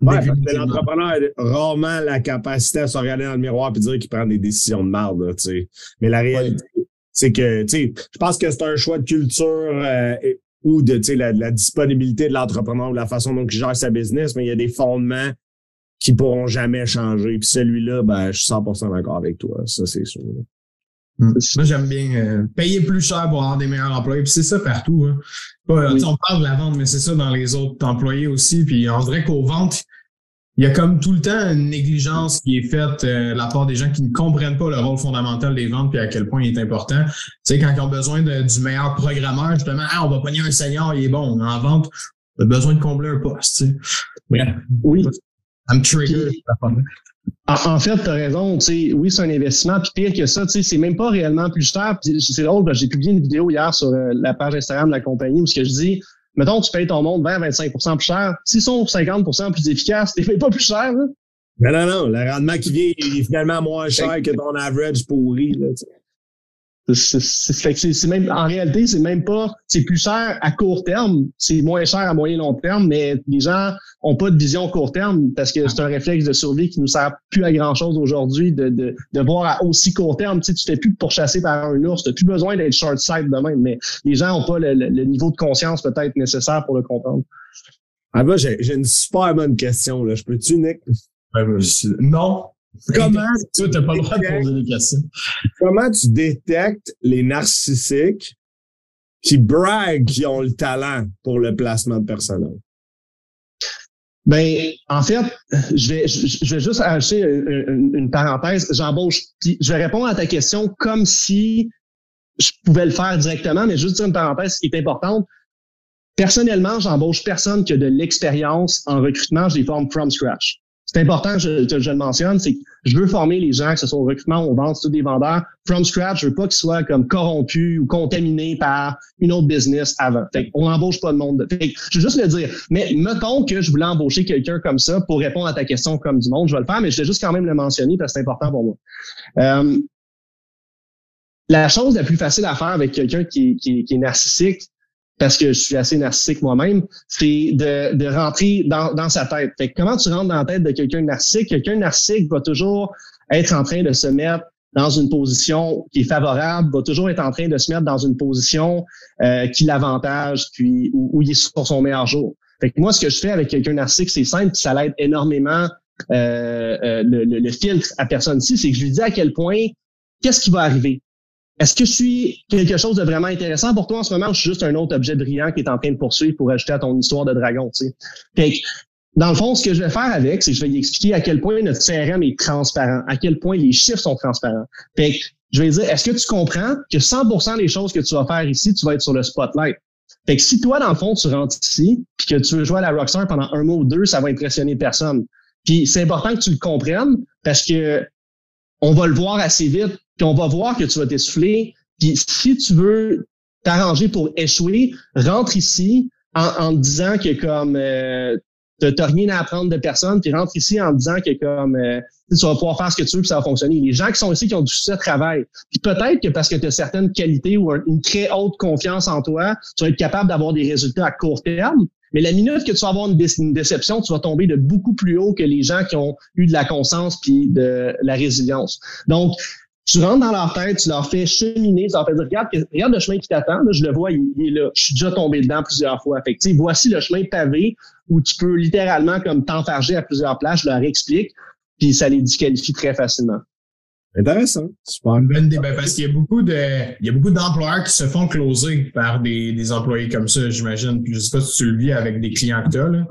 Ouais, l'entrepreneur a rarement la capacité à se regarder dans le miroir et dire qu'il prend des décisions de merde, tu sais. Mais la réalité, c'est que, tu sais, je pense que c'est un choix de culture euh, ou de, tu sais, la, la, disponibilité de l'entrepreneur ou la façon dont il gère sa business, mais il y a des fondements qui pourront jamais changer. Puis celui-là, ben, je suis 100% d'accord avec toi. Ça, c'est sûr. Hmm. Moi, j'aime bien euh, payer plus cher pour avoir des meilleurs employés. Puis c'est ça partout. Hein. On parle de la vente, mais c'est ça dans les autres employés aussi. Puis on dirait qu'aux ventes, il y a comme tout le temps une négligence qui est faite euh, de la part des gens qui ne comprennent pas le rôle fondamental des ventes puis à quel point il est important. Tu sais, quand ils ont besoin de, du meilleur programmeur, justement, ah, on va pogner un senior, il est bon. En vente, on a besoin de combler un poste. Tu sais. Oui. I'm trigger. En, fait, tu as raison. Tu sais, oui, c'est un investissement. Puis pire que ça, tu sais, c'est même pas réellement plus cher. C'est drôle, j'ai publié une vidéo hier sur euh, la page Instagram de la compagnie où ce que je dis, mettons, tu payes ton monde 20-25% plus cher. S'ils sont 50% plus efficaces, tu payes pas plus cher. Là. Non, non, non. Le rendement qui vient est finalement moins cher que ton average pourri. Là, c'est même, en réalité, c'est même pas, c'est plus cher à court terme, c'est moins cher à moyen long terme, mais les gens ont pas de vision court terme parce que c'est un réflexe de survie qui nous sert plus à grand chose aujourd'hui de, de, de voir à aussi court terme. Tu sais, tu fais plus pourchasser par un ours, tu plus besoin d'être short side de même, mais les gens ont pas le, le, niveau de conscience peut-être nécessaire pour le comprendre. Ah bah, j'ai une super bonne question, là. Je peux-tu, Nick? non, Comment tu n'as pas le droit de poser des questions. Comment tu détectes les narcissiques qui braguent qui ont le talent pour le placement de personnel? Ben, en fait, je vais, je vais juste ajouter une, parenthèse. J'embauche. Je vais répondre à ta question comme si je pouvais le faire directement, mais juste dire une parenthèse qui est importante. Personnellement, j'embauche personne qui a de l'expérience en recrutement. Je les forme from scratch c'est important, je, je, le mentionne, c'est que je veux former les gens, que ce soit au recrutement ou au vente, tous des vendeurs, from scratch. Je veux pas qu'ils soient comme corrompus ou contaminés par une autre business avant. Fait on n'embauche pas de monde. Fait je veux juste le dire. Mais mettons que je voulais embaucher quelqu'un comme ça pour répondre à ta question comme du monde, je vais le faire, mais je vais juste quand même le mentionner parce que c'est important pour moi. Euh, la chose la plus facile à faire avec quelqu'un qui, qui, qui est narcissique, parce que je suis assez narcissique moi-même, c'est de, de rentrer dans, dans sa tête. Fait comment tu rentres dans la tête de quelqu'un de narcissique? Quelqu'un de narcissique va toujours être en train de se mettre dans une position qui est favorable, va toujours être en train de se mettre dans une position euh, qui l'avantage, puis où, il est sur son meilleur jour. Fait que moi, ce que je fais avec quelqu'un narcissique, c'est simple, ça l'aide énormément euh, euh, le, le, le, filtre à personne-ci, c'est que je lui dis à quel point qu'est-ce qui va arriver? Est-ce que je suis quelque chose de vraiment intéressant pour toi en ce moment ou je suis juste un autre objet brillant qui est en train de poursuivre pour ajouter à ton histoire de dragon, tu sais? dans le fond, ce que je vais faire avec, c'est que je vais expliquer à quel point notre CRM est transparent, à quel point les chiffres sont transparents. Fait je vais dire, est-ce que tu comprends que 100% des choses que tu vas faire ici, tu vas être sur le spotlight? Fait que si toi, dans le fond, tu rentres ici, puis que tu veux jouer à la Rockstar pendant un mois ou deux, ça va impressionner personne. C'est important que tu le comprennes parce que on va le voir assez vite puis on va voir que tu vas t'essouffler. Puis si tu veux t'arranger pour échouer, rentre ici en, en disant que comme euh, t'as rien à apprendre de personne, puis rentre ici en disant que comme euh, tu vas pouvoir faire ce que tu veux, puis ça va fonctionner. Les gens qui sont ici qui ont du succès travail. Puis peut-être que parce que tu as certaines qualités ou une très haute confiance en toi, tu vas être capable d'avoir des résultats à court terme. Mais la minute que tu vas avoir une, une, déception, tu vas tomber de beaucoup plus haut que les gens qui ont eu de la conscience puis de la résilience. Donc, tu rentres dans leur tête, tu leur fais cheminer, tu leur fais dire, regarde, regarde le chemin qui t'attend, je le vois, il, est là. Je suis déjà tombé dedans plusieurs fois. Fait que, voici le chemin pavé où tu peux littéralement comme t'enfarger à plusieurs places, je leur explique, puis ça les disqualifie très facilement. Intéressant. Super. Ben, parce qu'il y a beaucoup de, il y a beaucoup d'employeurs qui se font closer par des, des employés comme ça, j'imagine. Puis je sais pas si tu le vis avec des clients que tu as, là.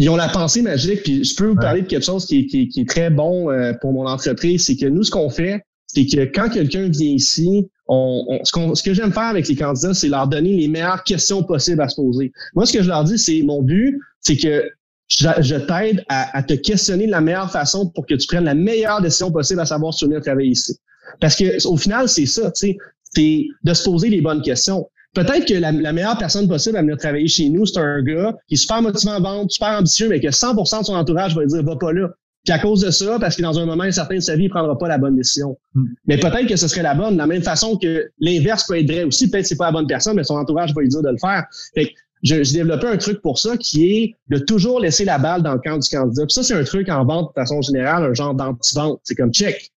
Ils ont la pensée magique, puis je peux vous parler de quelque chose qui, qui, qui est très bon euh, pour mon entreprise, c'est que nous, ce qu'on fait, c'est que quand quelqu'un vient ici, on, ce, ce, que j'aime faire avec les candidats, c'est leur donner les meilleures questions possibles à se poser. Moi, ce que je leur dis, c'est mon but, c'est que je, t'aide à, te questionner de la meilleure façon pour que tu prennes la meilleure décision possible à savoir si tu veux travailler ici. Parce que au final, c'est ça, tu sais, c'est de se poser les bonnes questions. Peut-être que la, meilleure personne possible à venir travailler chez nous, c'est un gars qui est super motivé à vendre, super ambitieux, mais que 100% de son entourage va dire va pas là. Puis à cause de ça, parce que dans un moment certain de sa vie, il prendra pas la bonne décision. Hmm. Mais peut-être que ce serait la bonne, de la même façon que l'inverse peut être vrai aussi. Peut-être que c'est pas la bonne personne, mais son entourage va lui dire de le faire. Fait j'ai développé un truc pour ça qui est de toujours laisser la balle dans le camp du candidat. Puis ça, c'est un truc en vente de façon générale, un genre d'anti-vente. C'est comme check.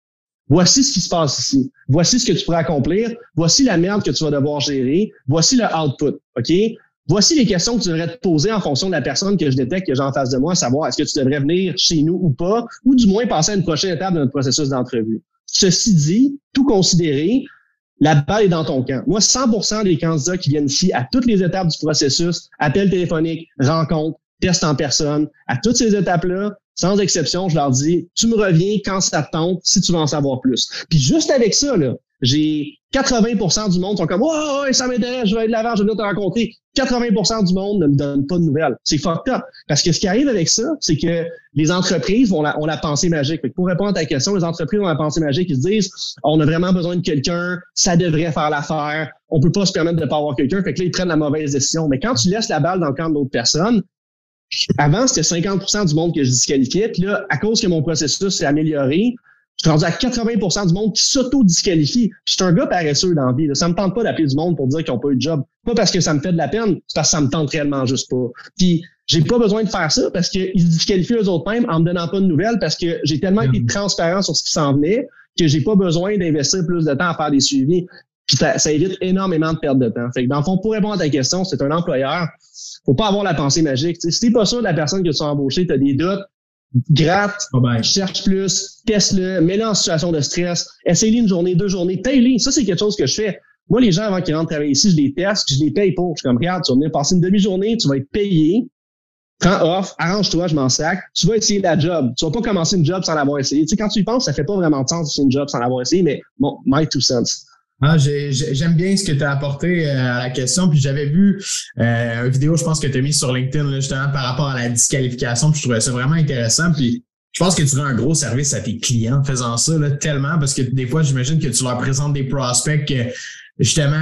Voici ce qui se passe ici. Voici ce que tu pourrais accomplir. Voici la merde que tu vas devoir gérer. Voici le output. OK? Voici les questions que tu devrais te poser en fonction de la personne que je détecte que j'ai en face de moi, savoir est-ce que tu devrais venir chez nous ou pas, ou du moins passer à une prochaine étape de notre processus d'entrevue. Ceci dit, tout considéré, la balle est dans ton camp. Moi, 100% des candidats qui viennent ici à toutes les étapes du processus, appel téléphonique, rencontre, test en personne, à toutes ces étapes-là, sans exception, je leur dis, tu me reviens quand ça te tente, si tu veux en savoir plus. Puis juste avec ça, là, j'ai 80% du monde sont comme Oh, ouais, ça m'intéresse, je vais aller de l'avant, je vais te rencontrer. 80% du monde ne me donne pas de nouvelles. C'est fucked up. Parce que ce qui arrive avec ça, c'est que les entreprises ont la, pensée magique. pour répondre à ta question, les entreprises ont la pensée magique. Ils se disent On a vraiment besoin de quelqu'un, ça devrait faire l'affaire, on peut pas se permettre de pas avoir quelqu'un. Fait que là, ils prennent la mauvaise décision. Mais quand tu laisses la balle dans le camp d'autres personnes, avant, c'était 50% du monde que je disqualifiais. Puis là, à cause que mon processus s'est amélioré, je suis rendu à 80% du monde qui s'auto-disqualifie. Je suis un gars paresseux dans la vie. Ça me tente pas d'appeler du monde pour dire qu'ils n'ont pas eu de job. Pas parce que ça me fait de la peine, c'est parce que ça me tente réellement juste pas. Puis j'ai pas besoin de faire ça parce qu'ils se disqualifient eux autres mêmes en me donnant pas de nouvelles parce que j'ai tellement été transparent sur ce qui s'en venait que j'ai pas besoin d'investir plus de temps à faire des suivis. Puis ça, évite énormément de perte de temps. Fait que dans le fond, pour répondre à ta question, c'est un employeur. Faut pas avoir la pensée magique. T'sais, si t'es pas sûr de la personne que tu as embauchée, tu as des doutes, gratte, cherche plus, teste-le, mets-le en situation de stress, essaye-le une journée, deux journées, paye-le. Ça, c'est quelque chose que je fais. Moi, les gens, avant qu'ils rentrent travailler ici, je les teste, je les paye pour. Je suis comme, regarde, tu vas venir passer une demi-journée, tu vas être payé, prends off, arrange-toi, je m'en sac, tu vas essayer la job. Tu vas pas commencer une job sans l'avoir essayé. Tu sais, quand tu y penses, ça fait pas vraiment de sens de une job sans l'avoir essayé, mais bon, my two cents. Ah, j'aime bien ce que tu as apporté euh, à la question. Puis j'avais vu euh, une vidéo, je pense que tu as mis sur LinkedIn justement par rapport à la disqualification. Puis je trouvais ça vraiment intéressant. Puis je pense que tu rends un gros service à tes clients en faisant ça, là, tellement, parce que des fois, j'imagine que tu leur présentes des prospects que justement,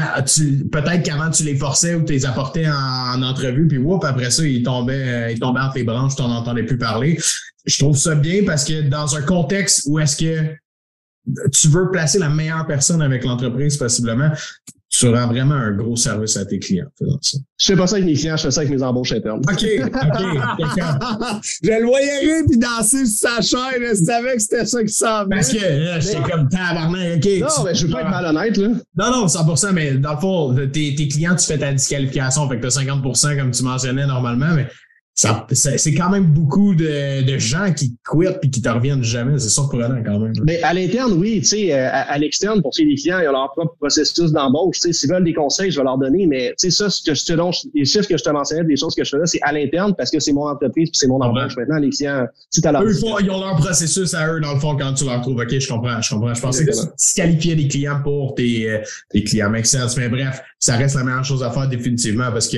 peut-être qu'avant tu les forçais ou tu les apportais en, entrevue, puis whoop, après ça, ils tombaient, euh, ils tombaient entre les branches, tu n'en entendais plus parler. Je trouve ça bien parce que dans un contexte où est-ce que tu veux placer la meilleure personne avec l'entreprise possiblement, tu rends vraiment un gros service à tes clients faisant ça. Je fais pas ça avec mes clients, je fais ça avec mes embauches internes. OK, OK. je le voyais rire puis danser sur sa chaîne, je savais que c'était ça qui s'en Parce que là, j'étais comme tabarnak, OK. Non, mais je veux pas être malhonnête, là. Non, non, 100%, mais dans le fond, tes, tes clients, tu fais ta disqualification, fait que t'as 50% comme tu mentionnais normalement, mais c'est quand même beaucoup de, de gens qui quittent puis qui te reviennent jamais. C'est surprenant quand même. Mais à l'interne, oui, tu sais, euh, à, l'externe, pour les clients, ils ont leur propre processus d'embauche. Tu sais, s'ils veulent des conseils, je vais leur donner. Mais tu sais, ça, ce que je te donne, les chiffres que je te mentionnais, des choses que je fais là, c'est à l'interne parce que c'est mon entreprise puis c'est mon embauche. Maintenant, les clients, t'as leur eux, ils ont leur processus à eux, dans le fond, quand tu leur trouves. OK, je comprends, je comprends. Je pensais que tu qualifiais des clients pour tes, euh, tes clients. Mais bref, ça reste la meilleure chose à faire définitivement parce que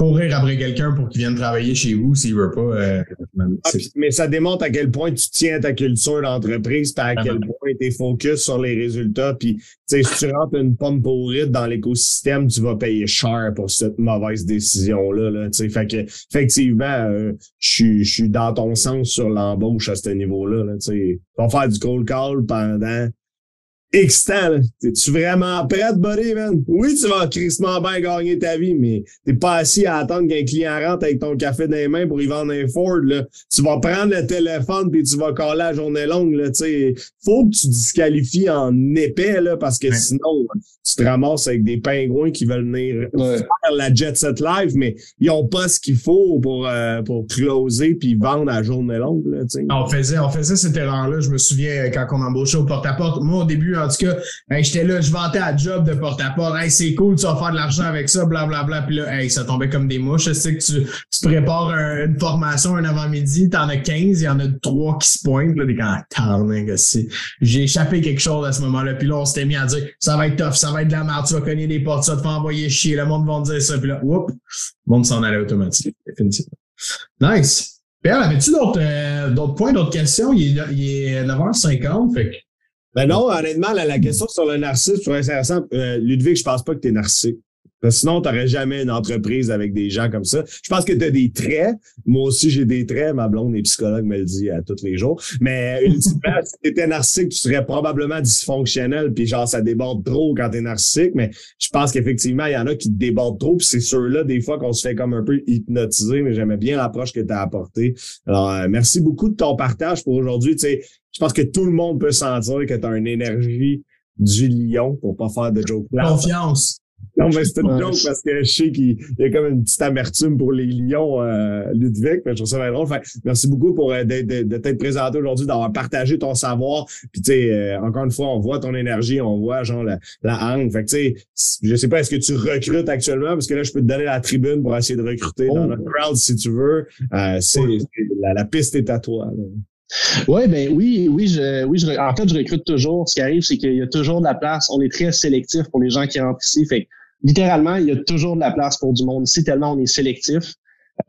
courir après quelqu'un pour qu'il vienne travailler chez vous s'il veut pas. Euh, ah, mais ça démontre à quel point tu tiens à ta culture d'entreprise, à quel point tu es focus sur les résultats. Puis, si tu rentres une pomme pourrite dans l'écosystème, tu vas payer cher pour cette mauvaise décision-là. Là, fait que, effectivement, euh, je suis dans ton sens sur l'embauche à ce niveau-là. Là, tu vas faire du cold call pendant excitant. Es-tu vraiment prêt, buddy, man? Oui, tu vas crissement bien gagner ta vie, mais t'es pas assis à attendre qu'un client rentre avec ton café dans les mains pour y vendre un Ford. Là. Tu vas prendre le téléphone puis tu vas coller la journée longue. Là, sais. Faut que tu disqualifies en épais là, parce que sinon, tu te ramasses avec des pingouins qui veulent venir faire la Jet Set Live, mais ils ont pas ce qu'il faut pour, euh, pour closer puis vendre à journée longue. Là, on faisait, on faisait cette erreur-là. Je me souviens quand on embauchait au porte-à-porte. Moi, au début, en tout cas, j'étais là, je vantais à job de porte-à-porte. Hey, c'est cool, tu vas faire de l'argent avec ça, blablabla. Bla, bla. Puis là, hey, ça tombait comme des mouches. Je sais que tu, prépares une formation un avant-midi, t'en as 15, il y en a trois qui se pointent. Là, des quand J'ai échappé quelque chose à ce moment-là. Puis là, on s'était mis à dire, ça va être tough, ça va être de la merde, tu vas cogner des portes, ça te fait envoyer chier, le monde va dire ça. Puis là, whoop, le monde s'en allait automatiquement, définitivement. Nice. Pierre, avais-tu d'autres euh, points, d'autres questions? Il est, il est 9h50, fait ben non, honnêtement, la, question sur le narcissisme, sur intéressant. Euh, Ludwig, je pense pas que tu es narcissique. Parce que sinon, tu n'aurais jamais une entreprise avec des gens comme ça. Je pense que tu as des traits. Moi aussi, j'ai des traits. Ma blonde est psychologue me le dit à tous les jours. Mais ultimement, si tu étais narcissique, tu serais probablement dysfonctionnel. Puis genre, ça déborde trop quand tu es narcissique. Mais je pense qu'effectivement, il y en a qui débordent trop. Puis c'est ceux-là, des fois, qu'on se fait comme un peu hypnotiser. Mais j'aimais bien l'approche que tu as apportée. Alors, euh, merci beaucoup de ton partage pour aujourd'hui. Tu sais, je pense que tout le monde peut sentir que tu as une énergie du lion pour pas faire de joke Confiance. Non, mais c'est une joke parce que je sais qu'il y a comme une petite amertume pour les lions, euh, Ludwig. Mais je trouve ça bien drôle. merci beaucoup pour euh, de, de, de t'être présenté aujourd'hui, d'avoir partagé ton savoir. Puis tu sais, euh, encore une fois, on voit ton énergie, on voit genre la, la hangue. Fait que tu sais, je sais pas, est-ce que tu recrutes actuellement? Parce que là, je peux te donner la tribune pour essayer de recruter dans oh. le crowd si tu veux. Euh, c'est la, piste est à toi. Ouais, ben oui, oui, je, oui, je, en fait, je recrute toujours. Ce qui arrive, c'est qu'il y a toujours de la place. On est très sélectif pour les gens qui rentrent ici. Fait littéralement, il y a toujours de la place pour du monde ici, tellement on est sélectif.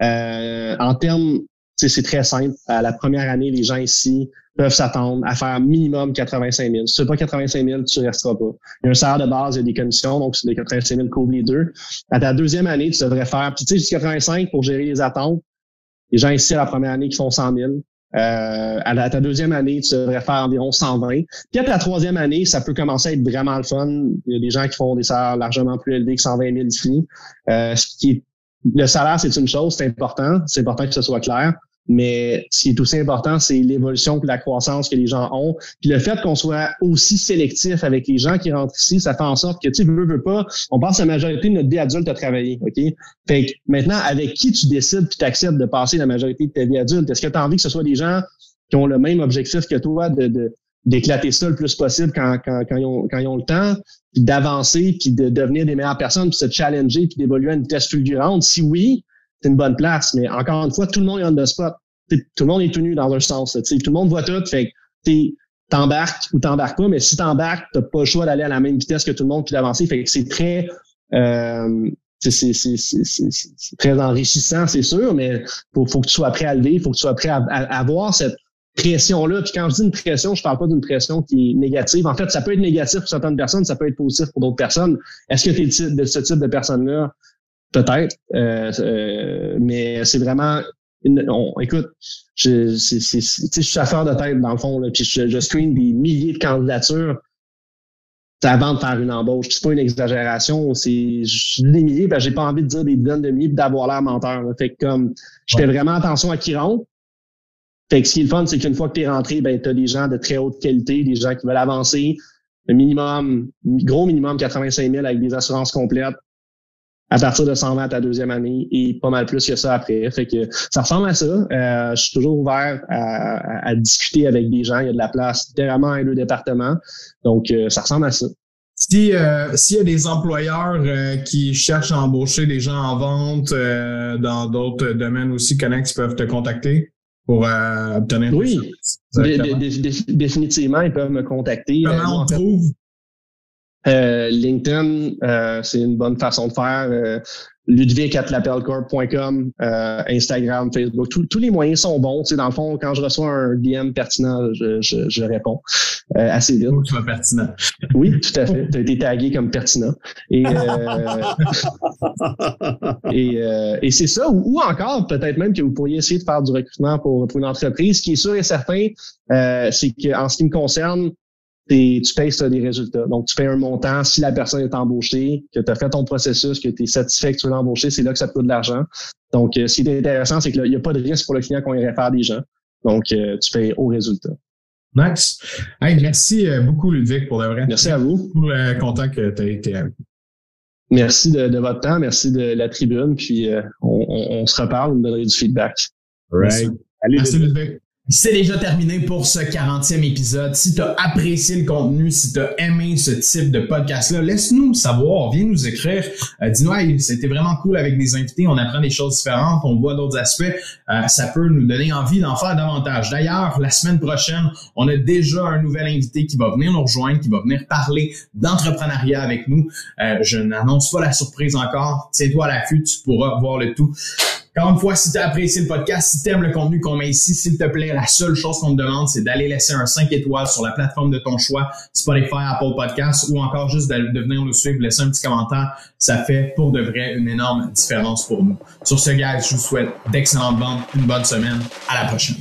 Euh, en termes, c'est très simple. À la première année, les gens ici peuvent s'attendre à faire minimum 85 000. Si tu pas 85 000, tu resteras pas. Il y a un salaire de base, il y a des commissions, donc c'est des 85 000 couvrent les deux. À ta deuxième année, tu devrais faire, tu sais, jusqu'à 85 pour gérer les attentes. Les gens ici, à la première année, qui font 100 000. Euh, à, ta deuxième année, tu devrais faire environ 120. Puis à ta troisième année, ça peut commencer à être vraiment le fun. Il y a des gens qui font des salaires largement plus élevés que 120 000 ici. Euh, ce qui est, le salaire, c'est une chose, c'est important. C'est important que ce soit clair. Mais ce qui est aussi important, c'est l'évolution la croissance que les gens ont. Puis le fait qu'on soit aussi sélectif avec les gens qui rentrent ici, ça fait en sorte que tu veux, veux pas, on passe la majorité de notre vie adulte à travailler. OK? Fait que maintenant, avec qui tu décides puis tu acceptes de passer la majorité de ta vie adulte? Est-ce que tu as envie que ce soit des gens qui ont le même objectif que toi de, d'éclater ça le plus possible quand, quand, quand, ils, ont, quand ils ont le temps, puis d'avancer, puis de devenir des meilleures personnes, puis se challenger, puis d'évoluer à une vitesse fulgurante? Si oui, c'est une bonne place. Mais encore une fois, tout le monde est on the spot. tout le monde est tenu dans un sens. tout le monde voit tout. Fait que t'embarques ou t'embarques pas, mais si t'embarques, t'as pas le choix d'aller à la même vitesse que tout le monde puis d'avancer. Fait que c'est très euh, c'est très enrichissant, c'est sûr, mais faut, faut que tu sois prêt à lever, faut que tu sois prêt à, avoir cette pression-là. Puis quand je dis une pression, je parle pas d'une pression qui est négative. En fait, ça peut être négatif pour certaines personnes, ça peut être positif pour d'autres personnes. Est-ce que tu es de ce type de personne-là? Peut-être, euh, euh, mais c'est vraiment écoute, je, c'est, c'est, je suis chauffeur de tête dans le fond, là, puis je, je screen des milliers de candidatures avant de faire une embauche. C'est pas une exagération, c'est je des milliers, ben j'ai pas envie de dire des dizaines de milliers d'avoir l'air menteur. Fait que comme je fais vraiment attention à qui rentre. Fait que ce qui est le fun, c'est qu'une fois que tu es rentré, ben tu as des gens de très haute qualité, des gens qui veulent avancer. Le minimum, gros minimum 85 000 avec des assurances complètes, à partir de 120 à ta deuxième année et pas mal plus que ça après. Fait que ça ressemble à ça. Euh, je suis toujours ouvert à, discuter avec des gens. Il y a de la place littéralement à le département. Donc, euh, ça ressemble à ça. Si euh, s'il y a des employeurs qui cherchent à embaucher des gens en vente dans d'autres domaines aussi, connect, ils peuvent te contacter pour obtenir Oui, définitivement, ils peuvent me contacter. Comment on trouve euh, LinkedIn, euh, c'est une bonne façon de faire. Euh, ludwig.lapelcorp.com, euh, Instagram, Facebook, tous les moyens sont bons. Tu sais, dans le fond, quand je reçois un DM pertinent, je, je, je réponds euh, assez vite. tu vas pertinent. Oui, tout à fait. Tu as été tagué comme pertinent. Et, et, et c'est ça. Ou, encore, peut-être même que vous pourriez essayer de faire du recrutement pour, pour une entreprise. Ce qui est sûr et certain, c'est qu'en ce qui me concerne, tu payes ça des résultats. Donc, tu payes un montant. Si la personne est embauchée, que tu as fait ton processus, que tu es satisfait que tu veux l'embaucher, c'est là que ça te coûte de l'argent. Donc, euh, ce qui est intéressant, c'est qu'il n'y a pas de risque pour le client qu'on irait faire des gens. Donc, euh, tu payes au résultat. Nice. Hey, merci euh, beaucoup, Ludwig, pour le vrai. Merci à vous. Pour le content que tu as été avec Merci de, votre temps, merci de la tribune, puis on, se reparle, vous me donnerez du feedback. Right. Merci, Ludwig. C'est déjà terminé pour ce 40e épisode. Si tu as apprécié le contenu, si tu as aimé ce type de podcast-là, laisse-nous savoir, viens nous écrire. Euh, Dis-nous, c'était vraiment cool avec des invités, on apprend des choses différentes, on voit d'autres aspects. Euh, ça peut nous donner envie d'en faire davantage. D'ailleurs, la semaine prochaine, on a déjà un nouvel invité qui va venir nous rejoindre, qui va venir parler d'entrepreneuriat avec nous. Euh, je n'annonce pas la surprise encore. Tiens-toi à l'affût, tu pourras voir le tout. Encore une fois, si tu as apprécié le podcast, si tu aimes le contenu qu'on met ici, s'il te plaît, la seule chose qu'on te demande, c'est d'aller laisser un 5 étoiles sur la plateforme de ton choix, Spotify, Apple Podcast, ou encore juste de, venir nous suivre, laisser un petit commentaire. Ça fait pour de vrai une énorme différence pour nous. Sur ce, gars, je vous souhaite d'excellentes ventes, une bonne semaine. À la prochaine.